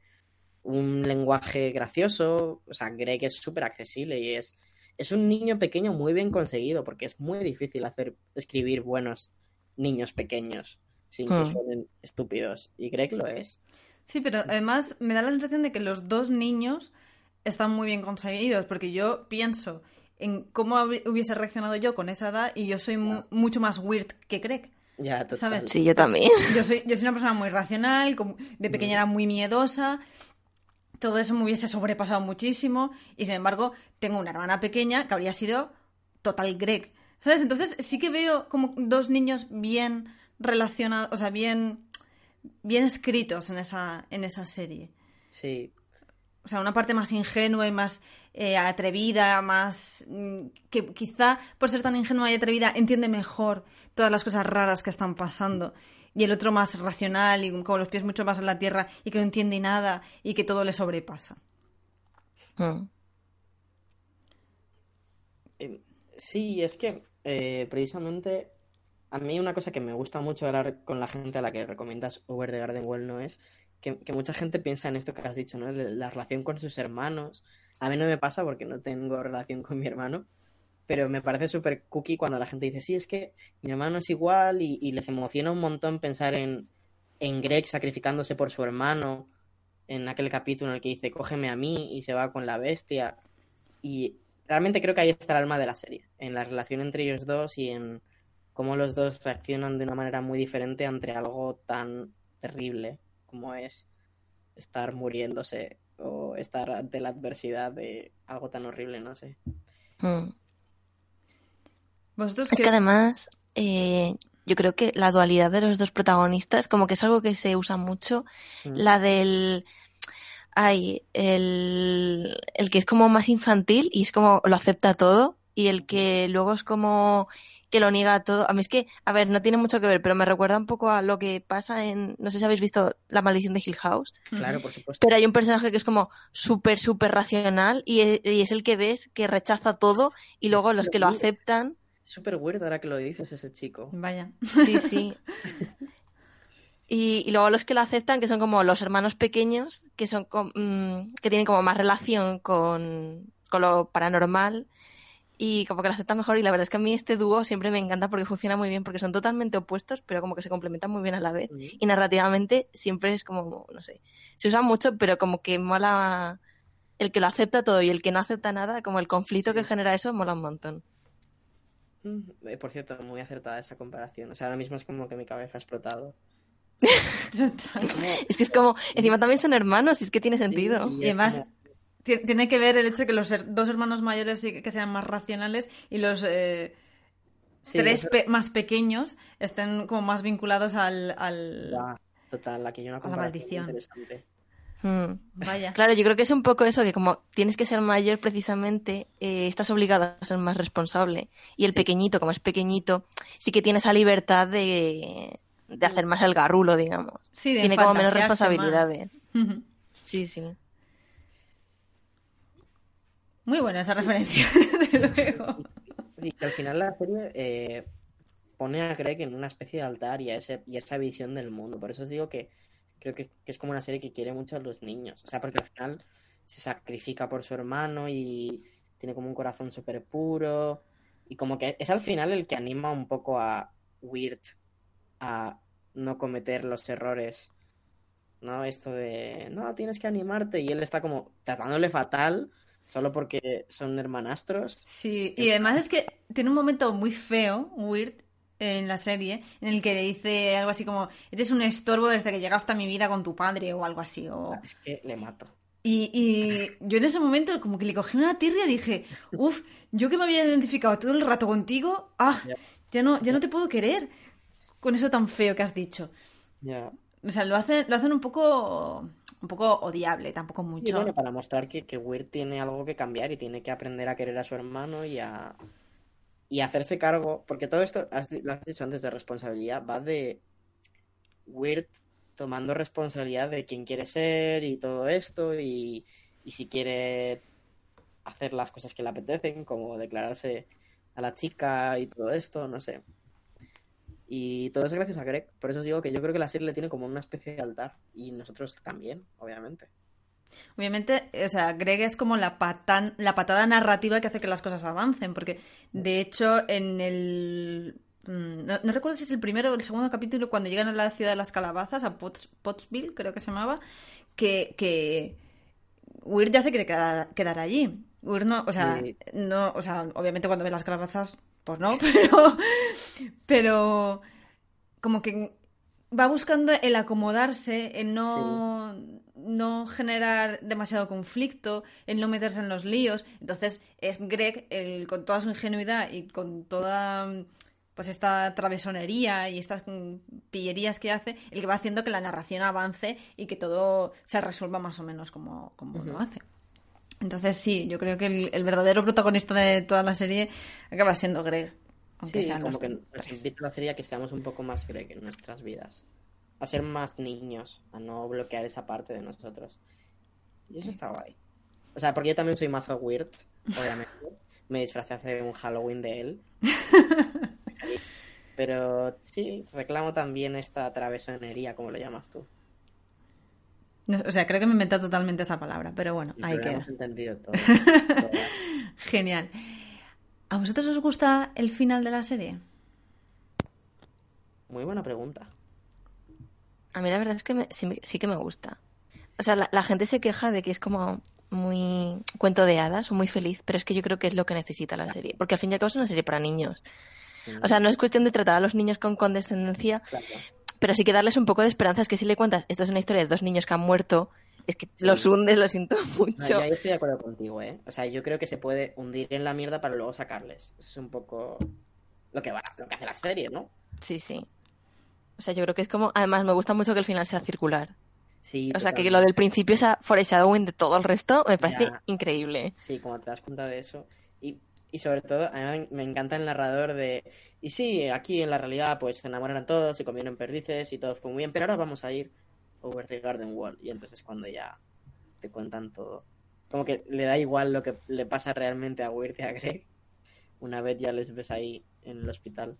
un lenguaje gracioso, o sea, Greg es súper accesible y es, es un niño pequeño muy bien conseguido, porque es muy difícil hacer, escribir buenos niños pequeños sin que Mm. suenen estúpidos, y Greg lo es. Sí, pero además me da la sensación de que los dos niños están muy bien conseguidos, porque yo pienso en cómo hubiese reaccionado yo con esa edad y yo soy mu- mucho más weird que Greg. Ya, total. ¿Sabes? Sí, yo también. Yo soy, yo soy una persona muy racional, de pequeña era muy miedosa, todo eso me hubiese sobrepasado muchísimo y sin embargo tengo una hermana pequeña que habría sido total Greg. ¿Sabes? Entonces sí que veo como dos niños bien relacionados, o sea, bien, bien escritos en esa, en esa serie. Sí, O sea, una parte más ingenua y más eh, atrevida, más... mm, que quizá por ser tan ingenua y atrevida entiende mejor todas las cosas raras que están pasando. Y el otro más racional y con los pies mucho más en la tierra y que no entiende nada y que todo le sobrepasa. Mm. Eh, Sí, es que eh, precisamente a mí una cosa que me gusta mucho hablar con la gente a la que recomiendas Over the Garden Wall no es que, que mucha gente piensa en esto que has dicho, ¿no? La, la relación con sus hermanos. A mí no me pasa porque no tengo relación con mi hermano, pero me parece súper cookie cuando la gente dice, sí, es que mi hermano es igual y, les emociona un montón pensar en, en Greg sacrificándose por su hermano, en aquel capítulo en el que dice, cógeme a mí y se va con la bestia. Y realmente creo que ahí está el alma de la serie, en la relación entre ellos dos y en cómo los dos reaccionan de una manera muy diferente ante algo tan terrible como es estar muriéndose o estar ante la adversidad de algo tan horrible, no sé. Mm. Vosotros Es que además, eh, yo creo que la dualidad de los dos protagonistas, como que es algo que se usa mucho, Mm. la del... Ay, el, el que es como más infantil y es como lo acepta todo y el que luego es como que lo niega todo. A mí es que, a ver, no tiene mucho que ver, pero me recuerda un poco a lo que pasa en, no sé si habéis visto La maldición de Hill House, Claro, por supuesto. pero hay un personaje que es como súper, súper racional y e- y es el que ves que rechaza todo y luego los que lo aceptan, Es súper weird ahora que lo dices ese chico. Vaya. sí, sí. Y, y luego los que lo aceptan, que son como los hermanos pequeños, que son mm, que tienen como más relación con, con lo paranormal y como que lo aceptan mejor. Y la verdad es que a mí este dúo siempre me encanta porque funciona muy bien, porque son totalmente opuestos, pero como que se complementan muy bien a la vez. Y narrativamente siempre es como, no sé, se usa mucho, pero como que mola el que lo acepta todo y el que no acepta nada, como el conflicto que genera eso, mola un montón. Mm, eh, Por cierto, muy acertada esa comparación. O sea, ahora mismo es como que mi cabeza ha explotado. Es que es como, encima también son hermanos, y es que tiene sentido. Sí, Y además, como- tiene que ver el hecho de que los her- dos hermanos mayores sí que sean más racionales y los eh, Sí, tres eso- pe- más pequeños estén como más vinculados al... total, aquí hay una la comparación maldición. interesante. Hmm. Vaya. Claro, yo creo que es un poco eso, que como tienes que ser mayor precisamente, eh, estás obligado a ser más responsable. Y el Sí. pequeñito, como es pequeñito, sí que tiene esa libertad de, de hacer más el garrulo, digamos. Sí, de tiene como menos responsabilidades. Sí, sí. Muy buena esa referencia, desde luego. Y que al final la serie eh, pone a Greg en una especie de altar y a, ese, y a esa visión del mundo. Por eso os digo que creo que, que es como una serie que quiere mucho a los niños. O sea, porque al final se sacrifica por su hermano y tiene como un corazón súper puro. Y como que es al final el que anima un poco a Weird a no cometer los errores. ¿No? Esto de, no, tienes que animarte. Y él está como tratándole fatal solo porque son hermanastros. Sí, y además es que tiene un momento muy feo, weird, en la serie, en el que le dice algo así como, eres un estorbo desde que llegaste a mi vida con tu padre o algo así. O... Es que le mato. Y, y yo en ese momento como que le cogí una tirria y dije, uff, yo que me había identificado todo el rato contigo, ah, Ya. ya no, ya no te puedo querer con eso tan feo que has dicho. Ya. O sea, lo hacen, lo hacen un poco, un poco odiable, tampoco Y mucho. bueno, para mostrar que, que Weird tiene algo que cambiar y tiene que aprender a querer a su hermano y a, y hacerse cargo, porque todo esto, has lo has dicho antes de responsabilidad, va de Weird tomando responsabilidad de quién quiere ser y todo esto y, y si quiere hacer las cosas que le apetecen, como declararse a la chica y todo esto, no sé. Y todo eso gracias a Greg. Por eso os digo que yo creo que la serie le tiene como una especie de altar. Y nosotros también, obviamente. Obviamente, o sea, Greg es como la, patan- la patada narrativa que hace que las cosas avancen, porque de hecho en el... mm, No, no recuerdo si es el primero o el segundo capítulo, cuando llegan a la ciudad de las calabazas, a Potts- Pottsville, creo que se llamaba, que, que Weird ya se quiere quedar, quedar allí. Weird no, o sea, Sí. no, o sea, obviamente cuando ve las calabazas, pues no, pero, pero como que va buscando el acomodarse, en no, no generar demasiado conflicto, en no meterse en los líos. Entonces es Greg, el, con toda su ingenuidad y con toda pues esta travesonería y estas pillerías que hace, el que va haciendo que la narración avance y que todo se resuelva más o menos como, como lo hace. Entonces sí, yo creo que el, el verdadero protagonista de toda la serie acaba siendo Greg. Aunque Sí, como que nos la serie a que seamos un poco más Greg en nuestras vidas. A ser más niños, a no bloquear esa parte de nosotros. Y eso está guay. O sea, porque yo también soy mazo weird, obviamente. Me disfracé hace un Halloween de él. Pero sí, reclamo también esta travesonería, como lo llamas tú. No, o sea, creo que me inventé totalmente esa palabra, pero bueno, Y ahí lo queda. hemos entendido todo. Todo. Genial. ¿A vosotros os gusta el final de la serie? Muy buena pregunta. A mí la verdad es que me- sí, sí que me gusta. O sea, la, la gente se queja de que es como muy cuento de hadas o muy feliz, pero es que yo creo que es lo que necesita la serie. Porque al fin y al cabo es una serie para niños. O sea, no es cuestión de tratar a los niños con condescendencia, Claro. pero sí que darles un poco de esperanza. Es que si le cuentas, esto es una historia de dos niños que han muerto, es que los hundes, lo siento No, mucho. yo ahí estoy de acuerdo contigo, ¿eh? O sea, yo creo que se puede hundir en la mierda para luego sacarles. Es un poco lo que va, lo que hace la serie, ¿no? Sí, sí. O sea, yo creo que es como. Además, me gusta mucho que el final sea circular. Sí, O sea, que lo del principio, esa foreshadowing de todo el resto, me parece Ya. increíble. Sí, como te das cuenta de eso. Y Y sobre todo, a mí me encanta el narrador de... Y sí, aquí en la realidad pues se enamoraron todos, se comieron perdices y todo fue muy bien, pero ahora vamos a ir over the garden wall. Y entonces cuando ya te cuentan todo. Como que le da igual lo que le pasa realmente a Weird y a Greg. Una vez ya les ves ahí en el hospital.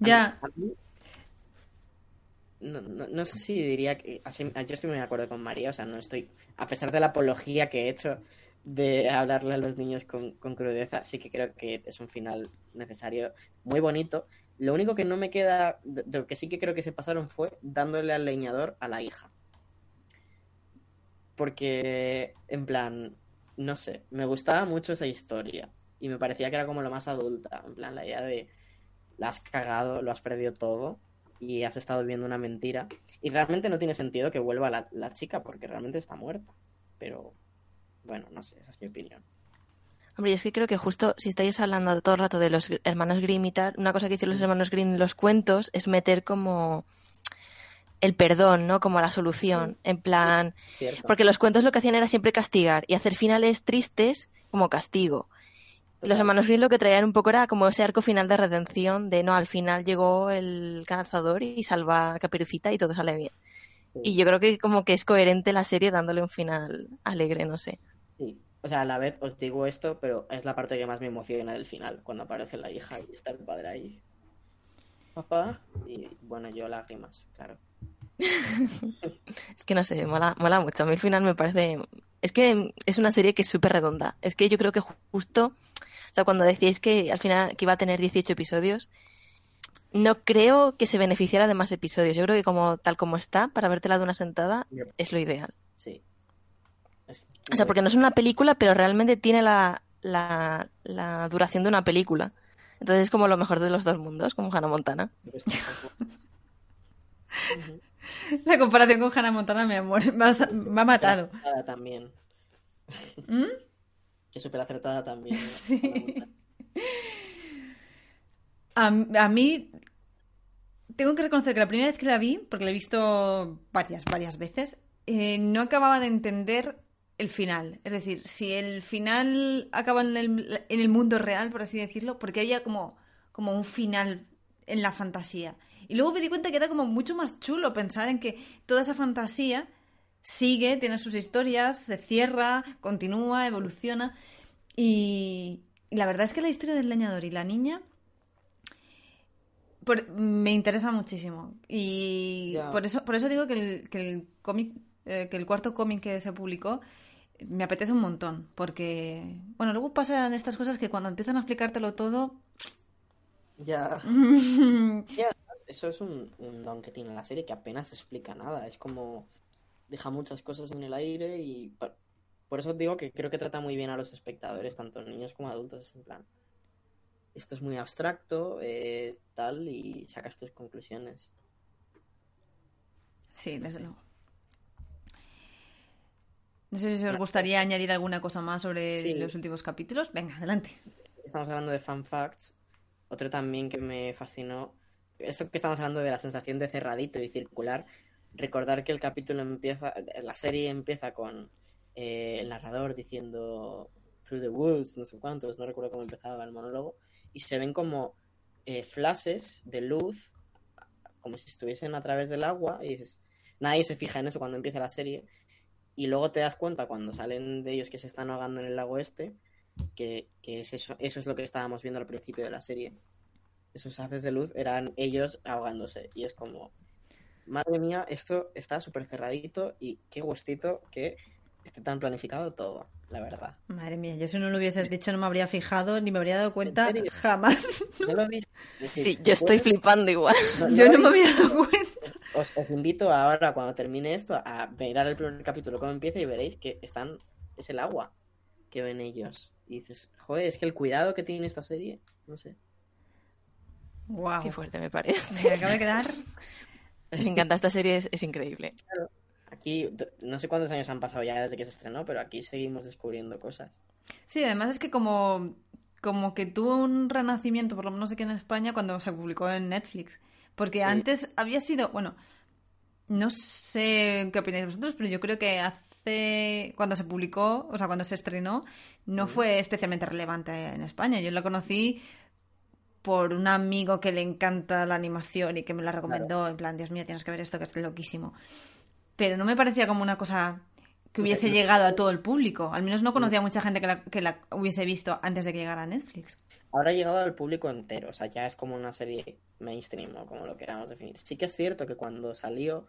A Ya. mí- a mí- no, no- no sé si diría que. así- yo estoy muy de acuerdo con María, o sea, no estoy. A pesar de la apología que he hecho de hablarle a los niños con, crudeza, sí que creo que es un final necesario, muy bonito. Lo único que no me queda. de Lo que sí que creo que se pasaron fue dándole al leñador a la hija. Porque, en plan, no sé, me gustaba mucho esa historia. Y me parecía que era como lo más adulta. En plan, la idea de la has cagado, lo has perdido todo y has estado viviendo una mentira. Y realmente no tiene sentido que vuelva la, la chica porque realmente está muerta. Pero, bueno, no sé, esa es mi opinión. Hombre, es que creo que justo si estáis hablando todo el rato de los hermanos Grimm y tal, una cosa que hicieron los hermanos Grimm en los cuentos es meter como el perdón, ¿no? Como la solución. En plan, ¿Cierto? porque los cuentos lo que hacían era siempre castigar y hacer finales tristes como castigo. Los hermanos Grimm lo que traían un poco era como ese arco final de redención de no, al final llegó el cazador y salva a Caperucita y todo sale bien. Sí. Y yo creo que como que es coherente la serie dándole un final alegre, no sé. Sí. O sea, a la vez os digo esto, pero es la parte que más me emociona del final, cuando aparece la hija y está el padre ahí. Papá. Y bueno, yo lágrimas, claro. Es que no sé, mola, mola mucho. A mí el final me parece... Es que es una serie que es súper redonda. Es que yo creo que ju- justo... O sea, cuando decíais que al final que iba a tener 18 episodios, no creo que se beneficiara de más episodios. Yo creo que como tal como está, para vértela de una sentada, es lo ideal. Sí. Es- O sea, porque no es una película, pero realmente tiene la, la, la duración de una película. Entonces es como lo mejor de los dos mundos, como Hannah Montana. La comparación con Hannah Montana me ha, muer- me ha, me ha matado. Acertada también. ¿Mm? Que súper acertada también. Sí. A, a mí tengo que reconocer que la primera vez que la vi, porque la he visto varias, varias veces, eh, no acababa de entender el final. Es decir, si el final acaba en el, en el mundo real, por así decirlo, porque había como, como un final en la fantasía. Y luego me di cuenta que era como mucho más chulo pensar en que toda esa fantasía sigue, tiene sus historias, se cierra, continúa, evoluciona. Y, y la verdad es que la historia del leñador y la niña por- me interesa muchísimo. Y por eso, por eso digo que el, que el cómic, eh, que el cuarto cómic que se publicó me apetece un montón. Porque, bueno, luego pasan estas cosas que cuando empiezan a explicártelo todo. Ya. Ya, eso es un, un don que tiene la serie que apenas explica nada. Es como deja muchas cosas en el aire y por, por eso digo que creo que trata muy bien a los espectadores, tanto niños como adultos. Es en plan, esto es muy abstracto, eh, tal, y sacas tus conclusiones. Sí, desde luego. No sé si os gustaría añadir alguna cosa más sobre Sí. los últimos capítulos. Venga, adelante. Estamos hablando de fan facts. Otro también que me fascinó. Esto que estamos hablando de la sensación de cerradito y circular. Recordar que el capítulo empieza, la serie empieza con eh, el narrador diciendo Through the Woods, no sé cuántos, no recuerdo cómo empezaba el monólogo. Y se ven como eh, flashes de luz, como si estuviesen a través del agua. Y dices, nadie se fija en eso cuando empieza la serie. Y luego te das cuenta cuando salen de ellos que se están ahogando en el lago este que, que es eso, eso es lo que estábamos viendo al principio de la serie. Esos haces de luz eran ellos ahogándose. Y es como, madre mía, esto está súper cerradito y qué gustito que esté tan planificado todo, la verdad. Madre mía, yo si no lo hubieses dicho no me habría fijado ni me habría dado cuenta jamás. ¿No lo habéis? Es decir, Sí, yo estoy flipando igual. ¿no- Yo no me había dado cuenta. Os, os invito ahora, cuando termine esto, a mirar el primer capítulo cómo empieza y veréis que están. Es el agua que ven ellos. Y dices, joder, es que el cuidado que tiene esta serie, no sé. Wow. Qué fuerte me parece. Me acaba de quedar. Me encanta esta serie, es, es increíble. Aquí, no sé cuántos años han pasado ya desde que se estrenó, pero aquí seguimos descubriendo cosas. Sí, además es que como, como que tuvo un renacimiento, por lo menos aquí en España, cuando se publicó en Netflix. Porque Sí. antes había sido, bueno, no sé qué opináis vosotros, pero yo creo que hace. Cuando se publicó, o sea, cuando se estrenó, no fue especialmente relevante en España. Yo la conocí por un amigo que le encanta la animación y que me la recomendó, en plan, Dios mío, tienes que ver esto que es loquísimo. Pero no me parecía como una cosa que hubiese llegado a todo el público. Al menos no conocía a mucha gente que la, que la hubiese visto antes de que llegara a Netflix. Ahora ha llegado al público entero, o sea, ya es como una serie mainstream o como lo queramos definir. Sí que es cierto que cuando salió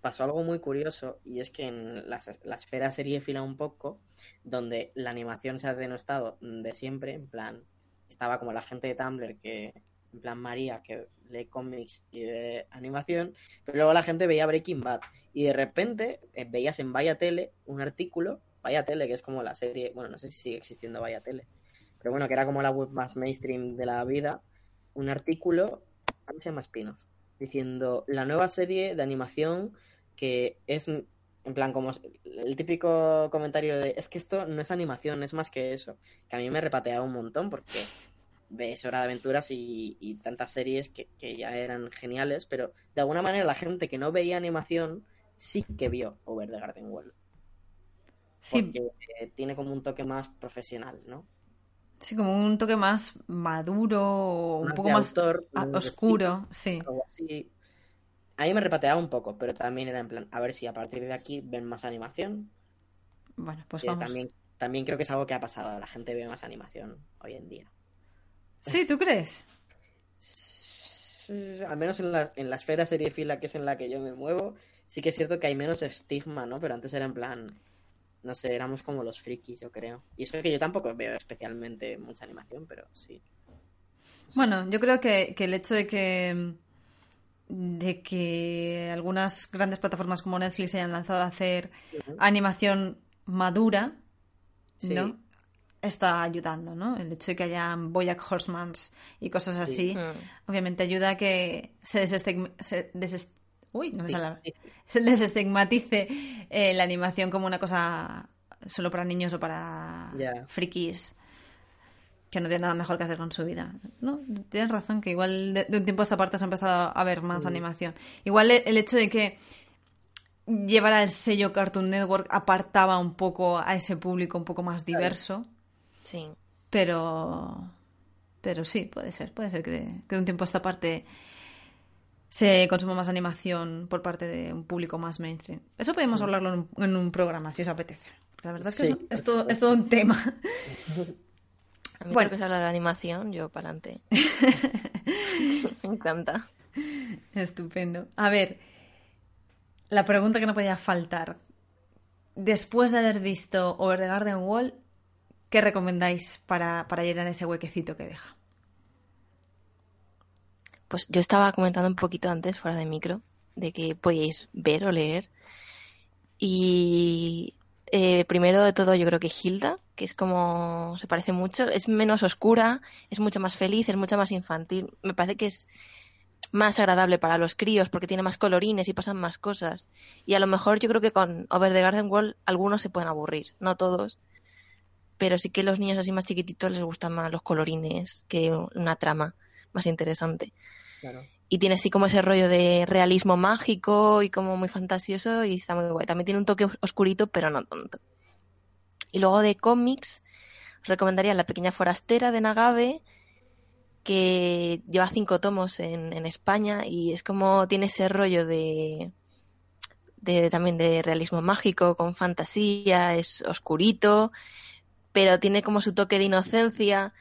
pasó algo muy curioso y es que en la, la esfera serie fila un poco, donde la animación se ha denostado de siempre, en plan, estaba como la gente de Tumblr que, en plan María, que lee cómics y de animación, pero luego la gente veía Breaking Bad. Y de repente eh, veías en Vaya Tele un artículo, Vaya Tele, que es como la serie, bueno, no sé si sigue existiendo Vaya Tele, pero bueno, que era como la web más mainstream de la vida, un artículo, se llama spin diciendo la nueva serie de animación que es en plan como el típico comentario de es que esto no es animación, es más que eso, que a mí me repateaba un montón porque ves Hora de Aventuras y, tantas series que, que, ya eran geniales, pero de alguna manera la gente que no veía animación sí que vio Over the Garden Wall. Sí. Porque tiene como un toque más profesional, ¿no? Sí, como un toque más maduro, un poco más oscuro, sí. A mí me repateaba un poco, pero también era en plan, a ver si a partir de aquí ven más animación. Bueno, pues vamos. También, también creo que es algo que ha pasado, la gente ve más animación hoy en día. Sí, ¿tú crees? Al menos en la, en la esfera fila que es en la que yo me muevo, sí que es cierto que hay menos estigma, ¿no? Pero antes era en plan, no sé, éramos como los frikis, yo creo. Y eso es que yo tampoco veo especialmente mucha animación, pero sí. Bueno, yo creo que, el hecho de que de que algunas grandes plataformas como Netflix hayan lanzado a hacer animación madura, ¿no? Está ayudando, ¿no? El hecho de que hayan Boyack Horsemans y cosas así, mm. obviamente ayuda a que se, se Uy, no me sale. Se desestigmatice eh, la animación como una cosa solo para niños o para frikis que no tiene nada mejor que hacer con su vida. No, tienes razón, que igual de, un tiempo a esta parte se ha empezado a ver más mm. animación. Igual el, hecho de que llevara el sello Cartoon Network apartaba un poco a ese público un poco más diverso. Sí. Pero. Pero sí, puede ser. Puede ser que de, que de un tiempo a esta parte se consuma más animación por parte de un público más mainstream. Eso podemos mm. hablarlo en un, programa, si os apetece. La verdad es que es, todo, es todo un tema. A mí bueno. que se habla de animación, yo para adelante. Me encanta. Estupendo. A ver, la pregunta que no podía faltar. Después de haber visto Over the Garden Wall, ¿qué recomendáis para, para llenar ese huequecito que deja? Pues yo estaba comentando un poquito antes, fuera de micro, de que podíais ver o leer. Y eh, primero de todo yo creo que Hilda, que es como se parece mucho, es menos oscura, es mucho más feliz, es mucho más infantil. Me parece que es más agradable para los críos porque tiene más colorines y pasan más cosas. Y a lo mejor yo creo que con Over the Garden Wall algunos se pueden aburrir, no todos. Pero sí que los niños así más chiquititos les gustan más los colorines que una trama más interesante. Y tiene así como ese rollo de realismo mágico y como muy fantasioso y está muy guay. También tiene un toque oscurito, pero no tanto. Y luego de cómics, os recomendaría La pequeña forastera de Nagave, que lleva cinco tomos en, España y es como tiene ese rollo de, de también de realismo mágico con fantasía, es oscurito, pero tiene como su toque de inocencia.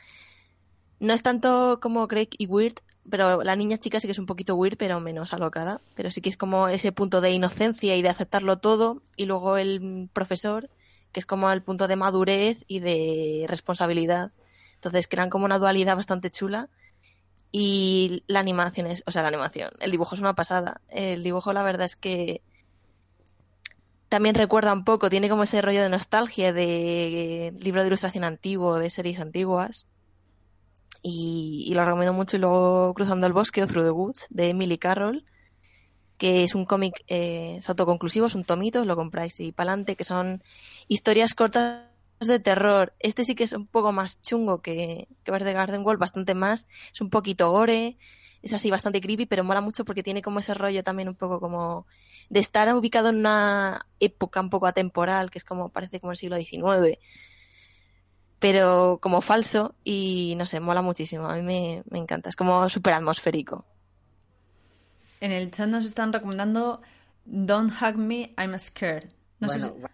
No es tanto como Craig y Weird, pero la niña chica sí que es un poquito weird, pero menos alocada. Pero sí que es como ese punto de inocencia y de aceptarlo todo. Y luego el profesor, que es como el punto de madurez y de responsabilidad. Entonces crean como una dualidad bastante chula. Y la animación es, o sea, la animación, el dibujo es una pasada. El dibujo, la verdad es que también recuerda un poco, tiene como ese rollo de nostalgia de libro de ilustración antiguo, de series antiguas y, lo recomiendo mucho. Y luego Cruzando el Bosque o Through the Woods de Emily Carroll, que es un cómic eh, autoconclusivo, es un tomito, lo compráis y pa'lante, que son historias cortas de terror. Este sí que es un poco más chungo que, que Verde Garden Wall, bastante más. Es un poquito gore, es así bastante creepy, pero mola mucho porque tiene como ese rollo también un poco como de estar ubicado en una época un poco atemporal, que es como parece como el siglo XIX, pero como falso y no sé, mola muchísimo. A mí me, me encanta, es como súper atmosférico. En el chat nos están recomendando Don't Hug Me, I'm Scared. No sé Bueno, si- va-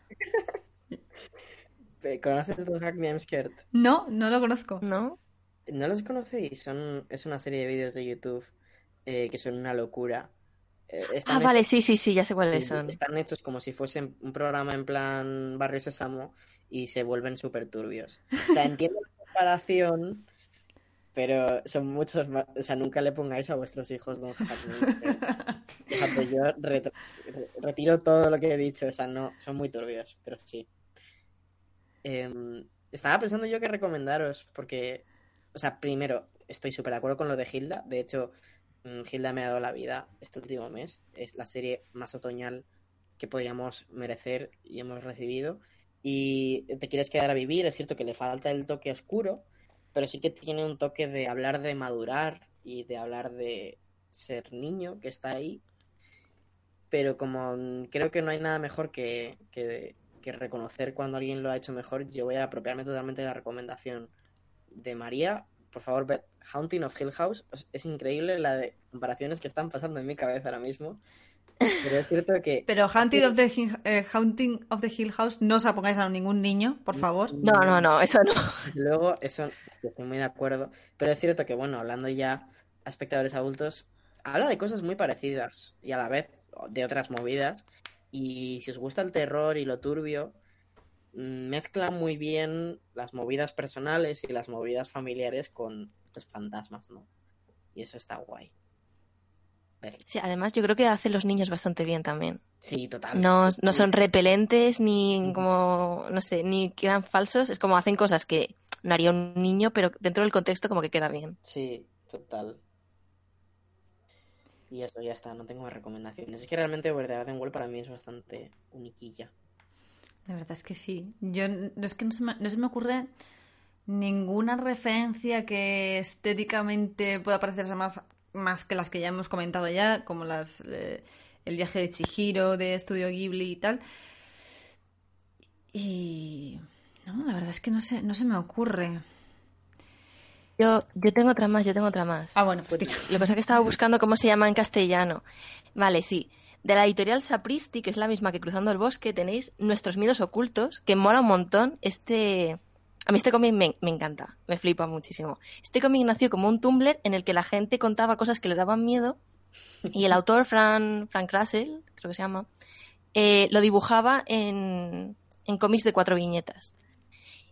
¿Conoces Don't Hack Me I'm Scared? No, no lo conozco. ¿No? ¿No los conocéis? Son, es una serie de vídeos de YouTube eh, que son una locura. Eh, están Ah, vale, sí, sí, sí, ya sé cuáles son. Están hechos como si fuesen un programa en plan Barrio Sésamo y se vuelven súper turbios. O sea, entiendo la comparación, pero son muchos más. O sea, nunca le pongáis a vuestros hijos Don. Fíjate, yo retiro todo lo que he dicho. O sea, no, son muy turbios, pero sí. Em, estaba pensando yo que recomendaros, porque, o sea, primero, estoy súper de acuerdo con lo de Hilda. De hecho, mm, Hilda me ha dado la vida este último mes. Es la serie más otoñal que podíamos merecer y hemos recibido. Y te quieres quedar a vivir, es cierto que le falta el toque oscuro, pero sí que tiene un toque de hablar de madurar y de hablar de ser niño que está ahí. Pero como mm, creo que no hay nada mejor que, que, reconocer cuando alguien lo ha hecho mejor, yo voy a apropiarme totalmente de la recomendación de María. Por favor, ved Haunting of Hill House. Es- increíble la comparaciones que están pasando en mi cabeza ahora mismo. Pero es cierto que Pero Haunting of, the Hill, eh, Haunting of the Hill House, no os apongáis a ningún niño, por favor. No, no, no, eso no. Luego, eso estoy muy de acuerdo. Pero es cierto que, bueno, hablando ya a espectadores adultos, habla de cosas muy parecidas y a la vez de otras movidas. Y si os gusta el terror y lo turbio, mm, mezcla muy bien las movidas personales y las movidas familiares con los fantasmas, ¿no? Y eso está guay. Sí, además yo creo que hacen los niños bastante bien también. Sí, total. No, no son repelentes ni como, no sé, ni quedan falsos. Es como hacen cosas que no haría un niño, pero dentro del contexto como que queda bien. Sí, total. Y eso ya está, no tengo más recomendaciones. Es que realmente Over the Garden Wall para mí es bastante uniquilla. La verdad es que sí. Yo no es que no se me, no se me ocurre ninguna referencia que estéticamente pueda parecerse más, más que las que ya hemos comentado ya, como las eh, el viaje de Chihiro de Estudio Ghibli y tal. Y no, la verdad es que no se, no se me ocurre. Yo, yo tengo otra más, yo tengo otra más. Ah, bueno, pues tira. Lo que pasa es que estaba buscando cómo se llama en castellano. Vale, sí. De la editorial Sapristi, que es la misma que Cruzando el Bosque, tenéis Nuestros Miedos Ocultos, que mola un montón. Este. A mí este cómic me, me encanta, me flipa muchísimo. Este cómic nació como un Tumblr en el que la gente contaba cosas que le daban miedo y el autor, Fran, Frank Russell, creo que se llama, eh, lo dibujaba en, en cómics de cuatro viñetas.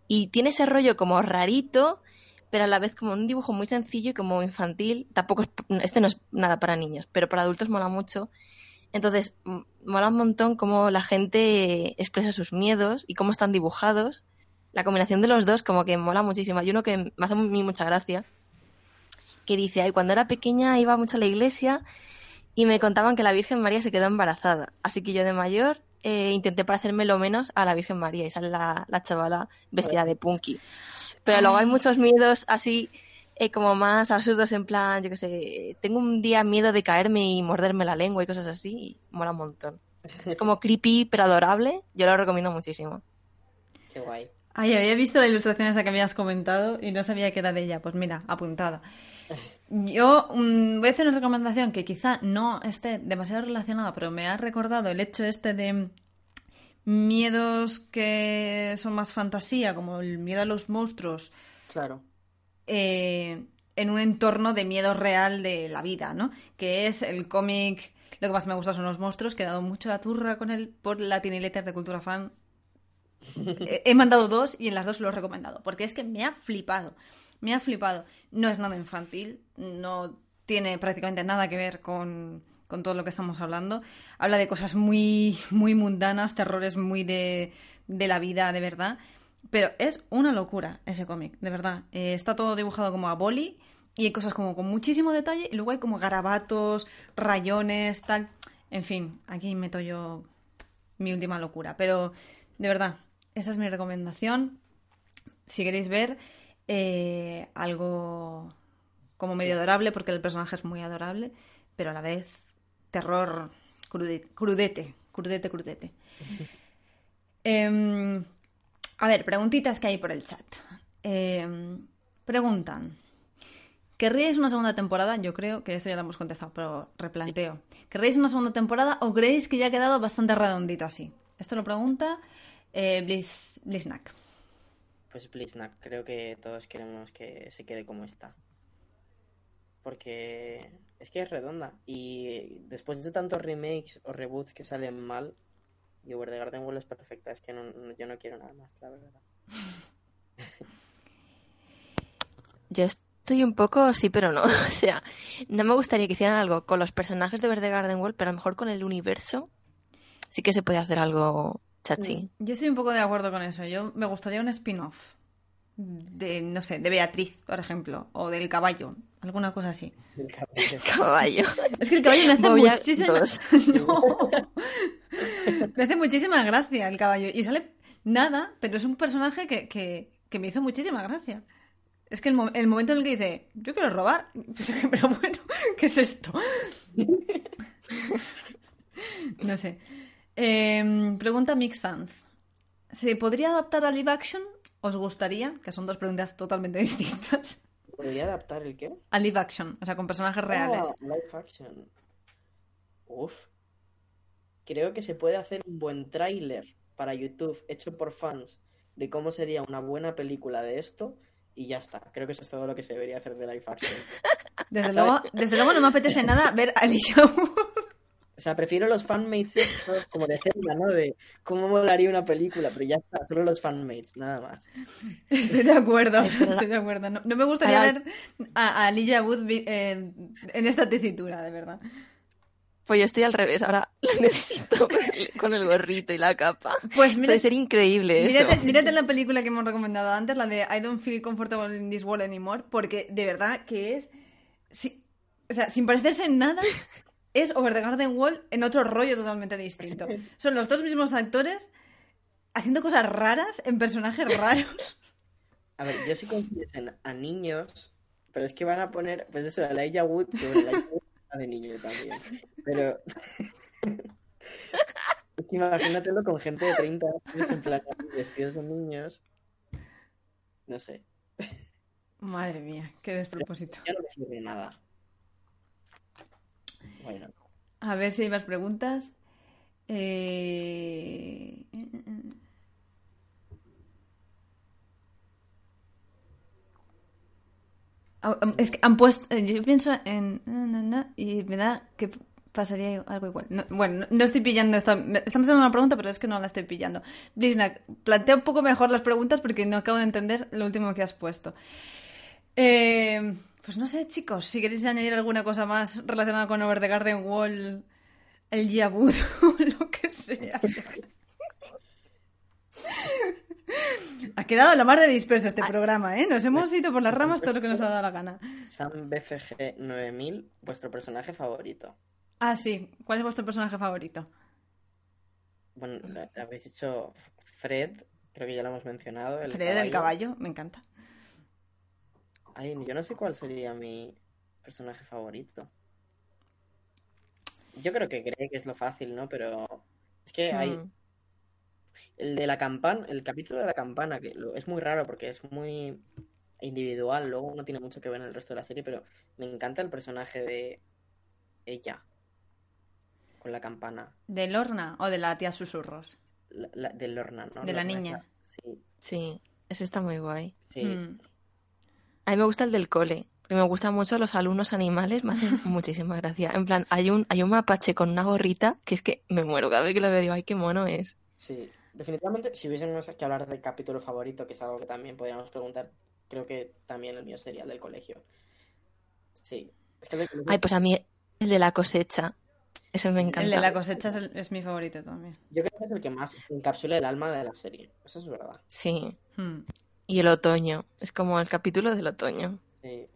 Y tiene ese rollo como rarito, pero a la vez como un dibujo muy sencillo y como infantil. Tampoco es, este no es nada para niños, pero para adultos mola mucho. Entonces, mola un montón cómo la gente expresa sus miedos y cómo están dibujados. La combinación de los dos como que mola muchísimo. Hay uno que me hace a mí mucha gracia, que dice, ay, cuando era pequeña iba mucho a la iglesia y me contaban que la Virgen María se quedó embarazada. Así que yo de mayor eh, intenté parecerme lo menos a la Virgen María y sale la, la chavala vestida de punky. Pero luego hay muchos miedos así eh, como más absurdos en plan, yo qué sé, tengo un día miedo de caerme y morderme la lengua y cosas así y mola un montón. Es como creepy pero adorable, yo lo recomiendo muchísimo. Qué guay. Ay, había visto la ilustración esa que habías comentado y no sabía que era de ella. Pues mira, apuntada. Yo mm, voy a hacer una recomendación que quizá no esté demasiado relacionada, pero me ha recordado el hecho este de miedos que son más fantasía, como el miedo a los monstruos, Claro. eh, en un entorno de miedo real de la vida, ¿no? Que es el cómic. Lo que más me gusta son los monstruos, que he dado mucho la turra con él por la Letter de Cultura Fan. He mandado dos y en las dos lo he recomendado, porque es que me ha flipado. Me ha flipado. No es nada infantil, no tiene prácticamente nada que ver con, con todo lo que estamos hablando. Habla de cosas muy, muy mundanas, terrores muy de, de la vida, de verdad. Pero es una locura ese cómic, de verdad. Eh, está todo dibujado como a boli y hay cosas como con muchísimo detalle y luego hay como garabatos, rayones, tal. En fin, aquí meto yo mi última locura. Pero, de verdad, esa es mi recomendación. si queréis ver eh, algo como medio adorable, porque el personaje es muy adorable, pero a la vez terror crude- crudete, crudete, crudete. Em, a ver, preguntitas que hay por el chat. Em, preguntan. ¿Querríais una segunda temporada? Yo creo que eso ya lo hemos contestado, pero replanteo. ¿Querríais una segunda temporada o creéis que ya ha quedado bastante redondito así? Esto lo pregunta eh. Pues Blizznak, creo que todos queremos que se quede como está. Porque es que es redonda. Y después de tantos remakes o reboots que salen mal, y Over the Garden Wall es perfecta. Es que no- no- yo no quiero nada más, la verdad. Yo estoy un poco sí, pero no. O sea, no me gustaría que hicieran algo con los personajes de Verde Garden World, pero a lo mejor con el universo sí que se puede hacer algo chachi. Yo estoy un poco de acuerdo con eso. Yo me gustaría un spin-off de, no sé, de Beatriz, por ejemplo, o del caballo, alguna cosa así. El caballo. Caballo. Es que el caballo me hace muchísima... No. Me hace muchísima gracia el caballo. Y sale nada, pero es un personaje que, que, que me hizo muchísima gracia. Es que el, mo- el momento en el que dice, yo quiero robar, pero bueno, ¿qué es esto? No sé. Eh, pregunta Mix Sanz. ¿Se podría adaptar a live action? ¿Os gustaría? Que son dos preguntas totalmente distintas. ¿Podría adaptar el qué? A live action, o sea, con personajes reales. Ah, live action. Uf. Creo que se puede hacer un buen tráiler para YouTube hecho por fans de cómo sería una buena película de esto y ya está. Creo que eso es todo lo que se debería hacer de live action. Desde luego, desde luego no me apetece nada ver a Wood. O sea, prefiero los fanmates como de Zelda, ¿no? De cómo molaría una película, pero ya está, solo los fanmates, nada más. Estoy de acuerdo, estoy de acuerdo. No, no me gustaría ver a, a Elijah Wood eh, en esta tesitura, de verdad. Pues yo estoy al revés, ahora lo necesito con el gorrito y la capa. Pues mira, Puede ser increíble eso. mírate, mírate la película que hemos recomendado antes, la de I don't feel comfortable in this world anymore, porque de verdad que es... o sea, sin parecerse en nada, es Over the Garden Wall en otro rollo totalmente distinto. Son los dos mismos actores haciendo cosas raras en personajes raros. A ver, yo sí confiesen a niños, pero es que van a poner, pues eso, a Elijah Wood, que bueno, Elijah Wood está de niño también. Pero. Es que imagínatelo con gente de 30 años en plan vestidos de niños. No sé, Madre mía, qué despropósito. ya no me sirve nada. A ver si hay más preguntas. Eh... Ah, um, Es que han puesto. eh, Yo pienso en. y me da que pasaría algo igual. No- bueno, no, estoy pillando esta. Están haciendo una pregunta, pero es que no la estoy pillando. Bliznak, plantea un poco mejor las preguntas porque no acabo de entender lo último que has puesto. Eh, pues no sé, chicos, si queréis añadir alguna cosa más relacionada con Over the Garden Wall, el Yabud o lo que sea. Ha quedado la mar de disperso este programa, ¿eh? Nos hemos ido por las ramas todo lo que nos ha dado la gana. Sam BFG 9000, vuestro personaje favorito. Ah, sí. ¿Cuál es vuestro personaje favorito? Bueno, habéis dicho Fred, creo que ya lo hemos mencionado. El Fred, el caballo, me encanta. Ay, yo no sé cuál sería mi personaje favorito. Yo creo que Greg es lo fácil, ¿no? Pero es que hay Mm. el de la campana, el capítulo de la campana, que es muy raro porque es muy individual, luego no tiene mucho que ver en el resto de la serie, pero me encanta el personaje de ella con la campana, ¿De Lorna o de la tía Susurros? la- la- de Lorna, ¿no? De la Lorna niña. Sí, Sí, ese está muy guay. sí. Mm. A mí me gusta el del cole, porque me gustan mucho los alumnos animales, me hacen muchísima gracia. En plan, hay un, hay un mapache con una gorrita que es que me muero cada vez que lo veo, digo, ay, qué mono es. Sí, definitivamente, si hubiésemos que hablar del capítulo favorito, que es algo que también podríamos preguntar, creo que también el mío sería el del colegio. Sí, es que el del colegio- Ay, pues a mí el de la cosecha, ese me encanta. El de la cosecha es, el- es mi favorito también. yo creo que es el que más encapsula el alma de la serie. Eso es verdad. Sí, Mm, y el otoño, es como el capítulo del otoño. Sí.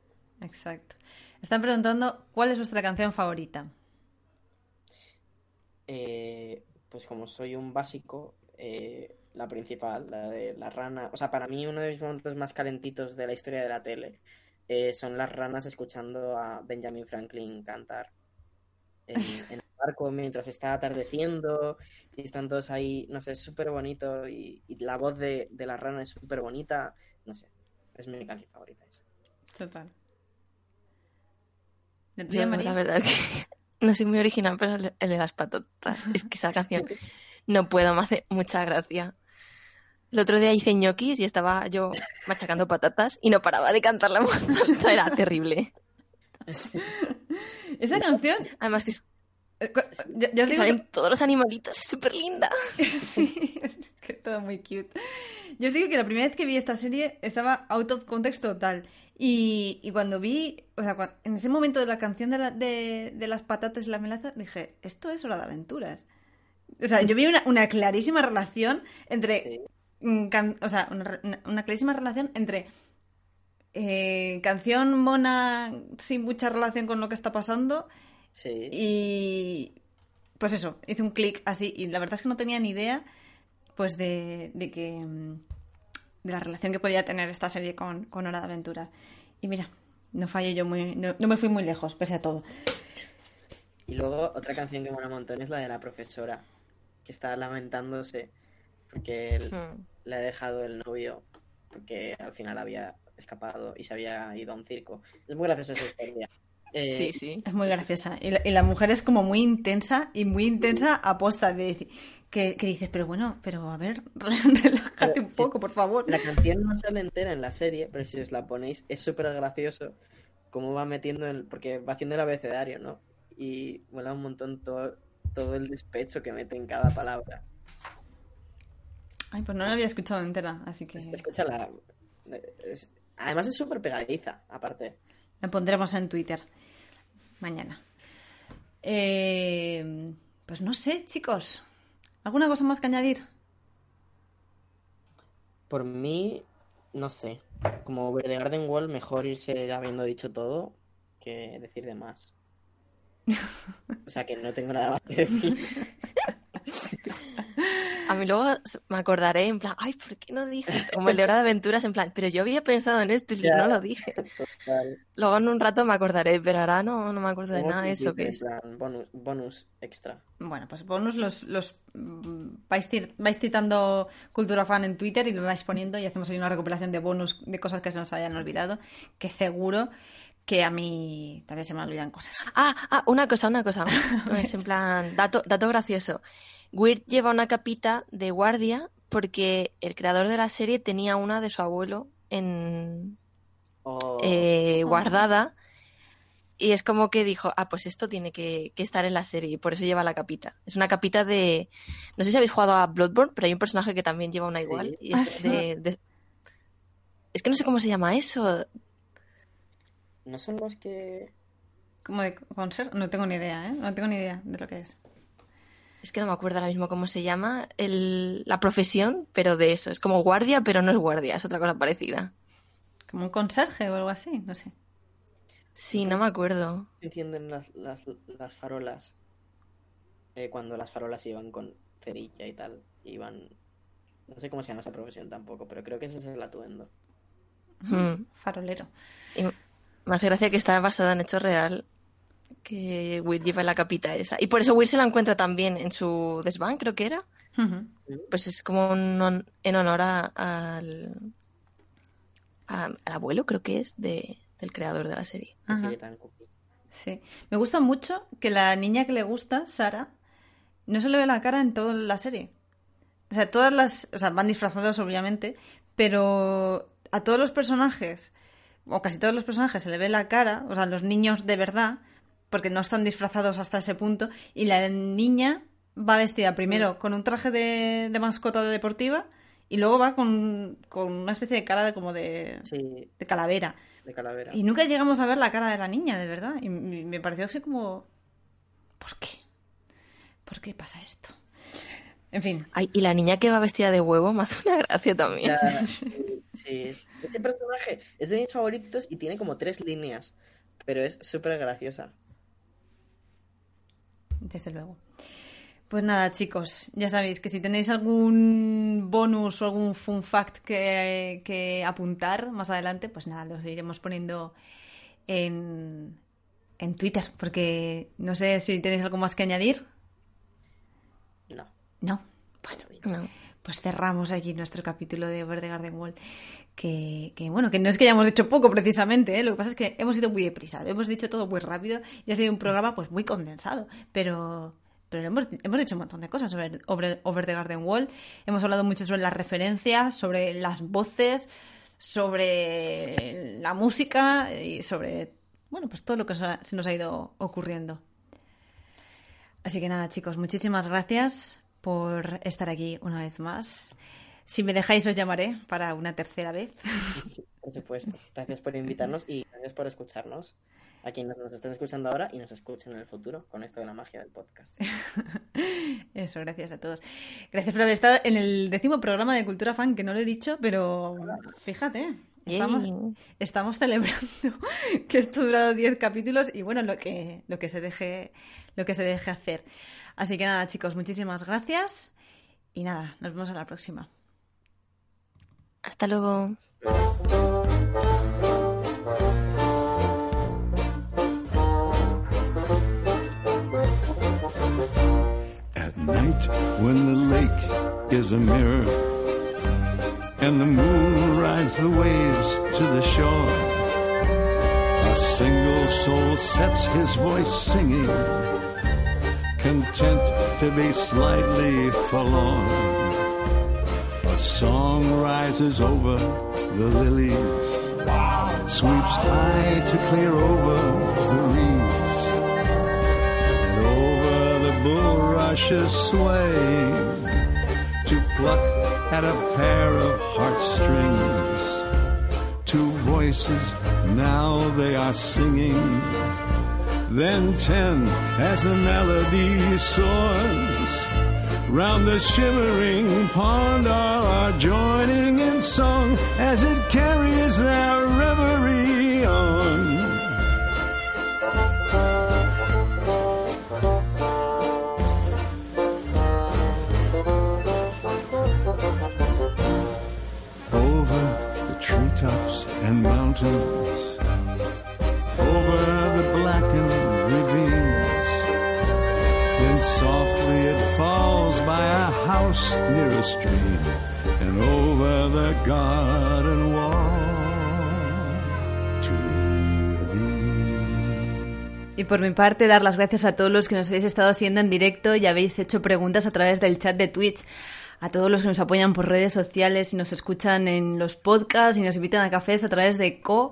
exacto. Están preguntando cuál es vuestra canción favorita. Eh, pues como soy un básico, eh, la principal, la de la rana. O sea, para mí uno de mis momentos más calentitos de la historia de la tele eh, son las ranas escuchando a Benjamin Franklin cantar en, en el barco mientras está atardeciendo y están todos ahí, no sé, es súper bonito y, y la voz de, de la rana es súper bonita, no sé, es mi canción favorita esa. Total. La verdad que no soy muy original, pero el el de las patatas. Es que esa canción no puedo, me hace mucha gracia. El otro día hice ñoquis y estaba yo machacando patatas y no paraba de cantar la voz era terrible. Esa canción. Además que, es- eh, Ya, ya os que digo que- salen todos los animalitos, es súper linda. Sí, es que es todo muy cute. Yo os digo que la primera vez que vi esta serie estaba out of context total. Y, y cuando vi, o sea, en ese momento de la canción de, la- de, de las patatas y la melaza, dije, esto es hora de aventuras. O sea, yo vi una, una clarísima relación entre. Sí. can- o sea, una clarísima relación entre eh, canción mona sin mucha relación con lo que está pasando Sí. y pues eso, hice un clic así y la verdad es que no tenía ni idea pues de, de que mm, de la relación que podía tener esta serie con, con Hora de Aventura. Y mira, no fallé yo muy, no, no me fui muy lejos, pese a todo. Y luego otra canción que mola un montón es la de la profesora, que está lamentándose porque él Hmm. le ha dejado el novio, porque al final había escapado y se había ido a un circo. Es muy graciosa esa historia. Eh, Sí, sí. Es muy graciosa. Y la, y la mujer es como muy intensa y muy intensa aposta de decir, que, que dices, pero bueno, pero a ver, relájate Pero un si- poco, por favor. La canción no sale entera en la serie, pero si os la ponéis es súper gracioso cómo va metiendo el... porque va haciendo el abecedario, ¿no? Y mola un montón todo, todo el despecho que mete en cada palabra. Ay, pues no la había escuchado entera, así que Es- Escúchala. Es- Además es súper pegadiza, aparte. la pondremos en Twitter mañana. Eh, pues no sé, chicos. ¿Alguna cosa más que añadir? Por mí, no sé. Como the Garden Wall, mejor irse habiendo dicho todo que decir de más. O sea que no tengo nada más que decir. Mí luego me acordaré en plan, ay, ¿por qué no dije esto? Como el de Hora de Aventuras, en plan, pero yo había pensado en esto y no lo dije. Total. Luego en un rato me acordaré, pero ahora no, no me acuerdo de nada de eso que en es. plan, bonus, bonus extra. Bueno, pues bonus los, los mm, vais, tir- vais citando Cultura Fan en Twitter y lo vais poniendo y hacemos ahí una recopilación de bonus de cosas que se nos hayan olvidado, que seguro que a mí también se me olvidan cosas. Ah, ah, una cosa, una cosa. Es en plan, dato, dato gracioso. Weird lleva una capita de guardia porque el creador de la serie tenía una de su abuelo en O- eh, guardada y es como que dijo, ah, pues esto tiene que, que estar en la serie y por eso lleva la capita. Es una capita de... No sé si habéis jugado a Bloodborne, pero hay un personaje que también lleva una Sí. igual. Y Ah, es sí. de, de- Es que no sé cómo se llama eso. ¿No son los que...? ¿Cómo de conser? No tengo ni idea, ¿eh? No tengo ni idea de lo que es. Es que no me acuerdo ahora mismo cómo se llama el, la profesión, pero de eso. Es como guardia, pero no es guardia, es otra cosa parecida. Como un conserje o algo así, no sé. Sí, no me acuerdo. encienden las, las, las farolas eh, cuando las farolas iban con cerilla y tal. Iban... No sé cómo se llama esa profesión tampoco, pero creo que ese es el atuendo. Hmm. Farolero. Y me hace gracia que está basada en hecho real. Que Will lleva la capita esa. Y por eso Will se la encuentra también en su desván, creo que era. Pues es como un en honor a- al, a- al abuelo, creo que es, de, del creador de la serie. Ajá. Sí. Me gusta mucho que la niña que le gusta, Sara, no se le ve la cara en toda la serie. O sea, todas las. O sea, van disfrazados, obviamente, pero a todos los personajes, o casi todos los personajes, se le ve la cara, o sea, los niños de verdad, porque no están disfrazados hasta ese punto, y la niña va vestida primero con un traje de, de mascota deportiva y luego va con, con una especie de cara de como de, Sí, de calavera. de calavera. Y nunca llegamos a ver la cara de la niña, de verdad. Y me pareció así como... ¿Por qué? ¿Por qué pasa esto? En fin. Ay, y la niña que va vestida de huevo me hace una gracia también. Ya, sí, sí. Este personaje es de mis favoritos y tiene como tres líneas, pero es súper graciosa. Desde luego. Pues nada, chicos, ya sabéis que si tenéis algún bonus o algún fun fact que, que apuntar más adelante, pues nada, los iremos poniendo en, en Twitter, porque no sé si tenéis algo más que añadir. No. No. Bueno, No. Pues cerramos aquí nuestro capítulo de Over the Garden Wall. Que, bueno, que no es que hayamos hecho poco precisamente, ¿eh? lo que pasa es que hemos ido muy deprisa, hemos dicho todo muy rápido y ha sido un programa pues muy condensado, pero, pero hemos, dicho un montón de cosas sobre Over, Over the Garden Wall, hemos hablado mucho sobre las referencias, sobre las voces, sobre la música y sobre, bueno, pues todo lo que se nos ha ido ocurriendo. Así que nada, chicos, muchísimas gracias por estar aquí una vez más. Si me dejáis, os llamaré para una tercera vez. Por supuesto. Gracias por invitarnos y gracias por escucharnos. A quienes nos estén escuchando ahora y nos escuchen en el futuro con esto de la magia del podcast. Eso, gracias a todos. Gracias por haber estado en el décimo programa de Cultura Fan, que no lo he dicho, pero fíjate, estamos, celebrando que esto ha durado 10 capítulos y bueno, lo que, lo que se deje, lo que se deje hacer. Así que nada, chicos, muchísimas gracias y nada, nos vemos a la próxima. Hasta luego. At night, when the lake is a mirror and the moon rides the waves to the shore, a single soul sets his voice singing, content to be slightly forlorn. A song rises over the lilies, sweeps high to clear over the reeds and over the bulrushes sway to pluck at a pair of heartstrings. Two voices, now they are singing. Then ten as the melody soars. Round the shimmering pond all are joining in song as it carries their reverie on. Mountains, over the blackened ravines. Then softly it falls by a house near a stream and over the garden wall. Y por mi parte, dar las gracias a todos los que nos habéis estado siguiendo en directo y habéis hecho preguntas a través del chat de Twitch. A todos los que nos apoyan por redes sociales y nos escuchan en los podcasts y nos invitan a cafés a través de co-fi.com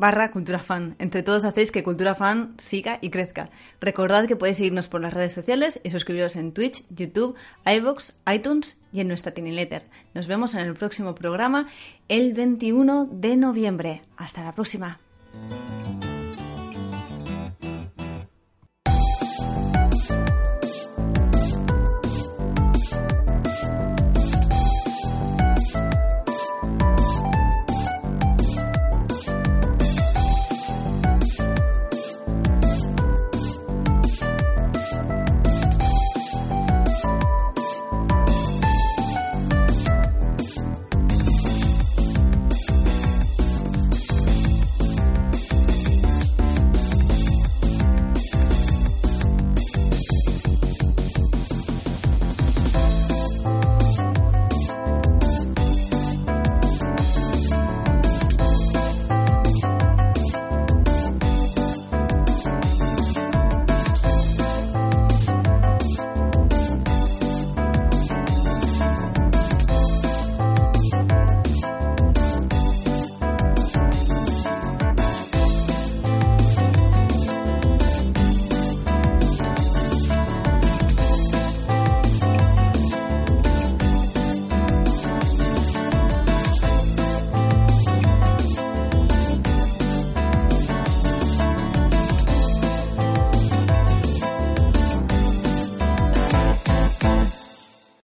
barra Cultura Fan. Entre todos hacéis que Cultura Fan siga y crezca. Recordad que podéis seguirnos por las redes sociales y suscribiros en Twitch, YouTube, iVoox, iTunes y en nuestra Tiny Letter. Nos vemos en el próximo programa el 21 de noviembre. Hasta la próxima.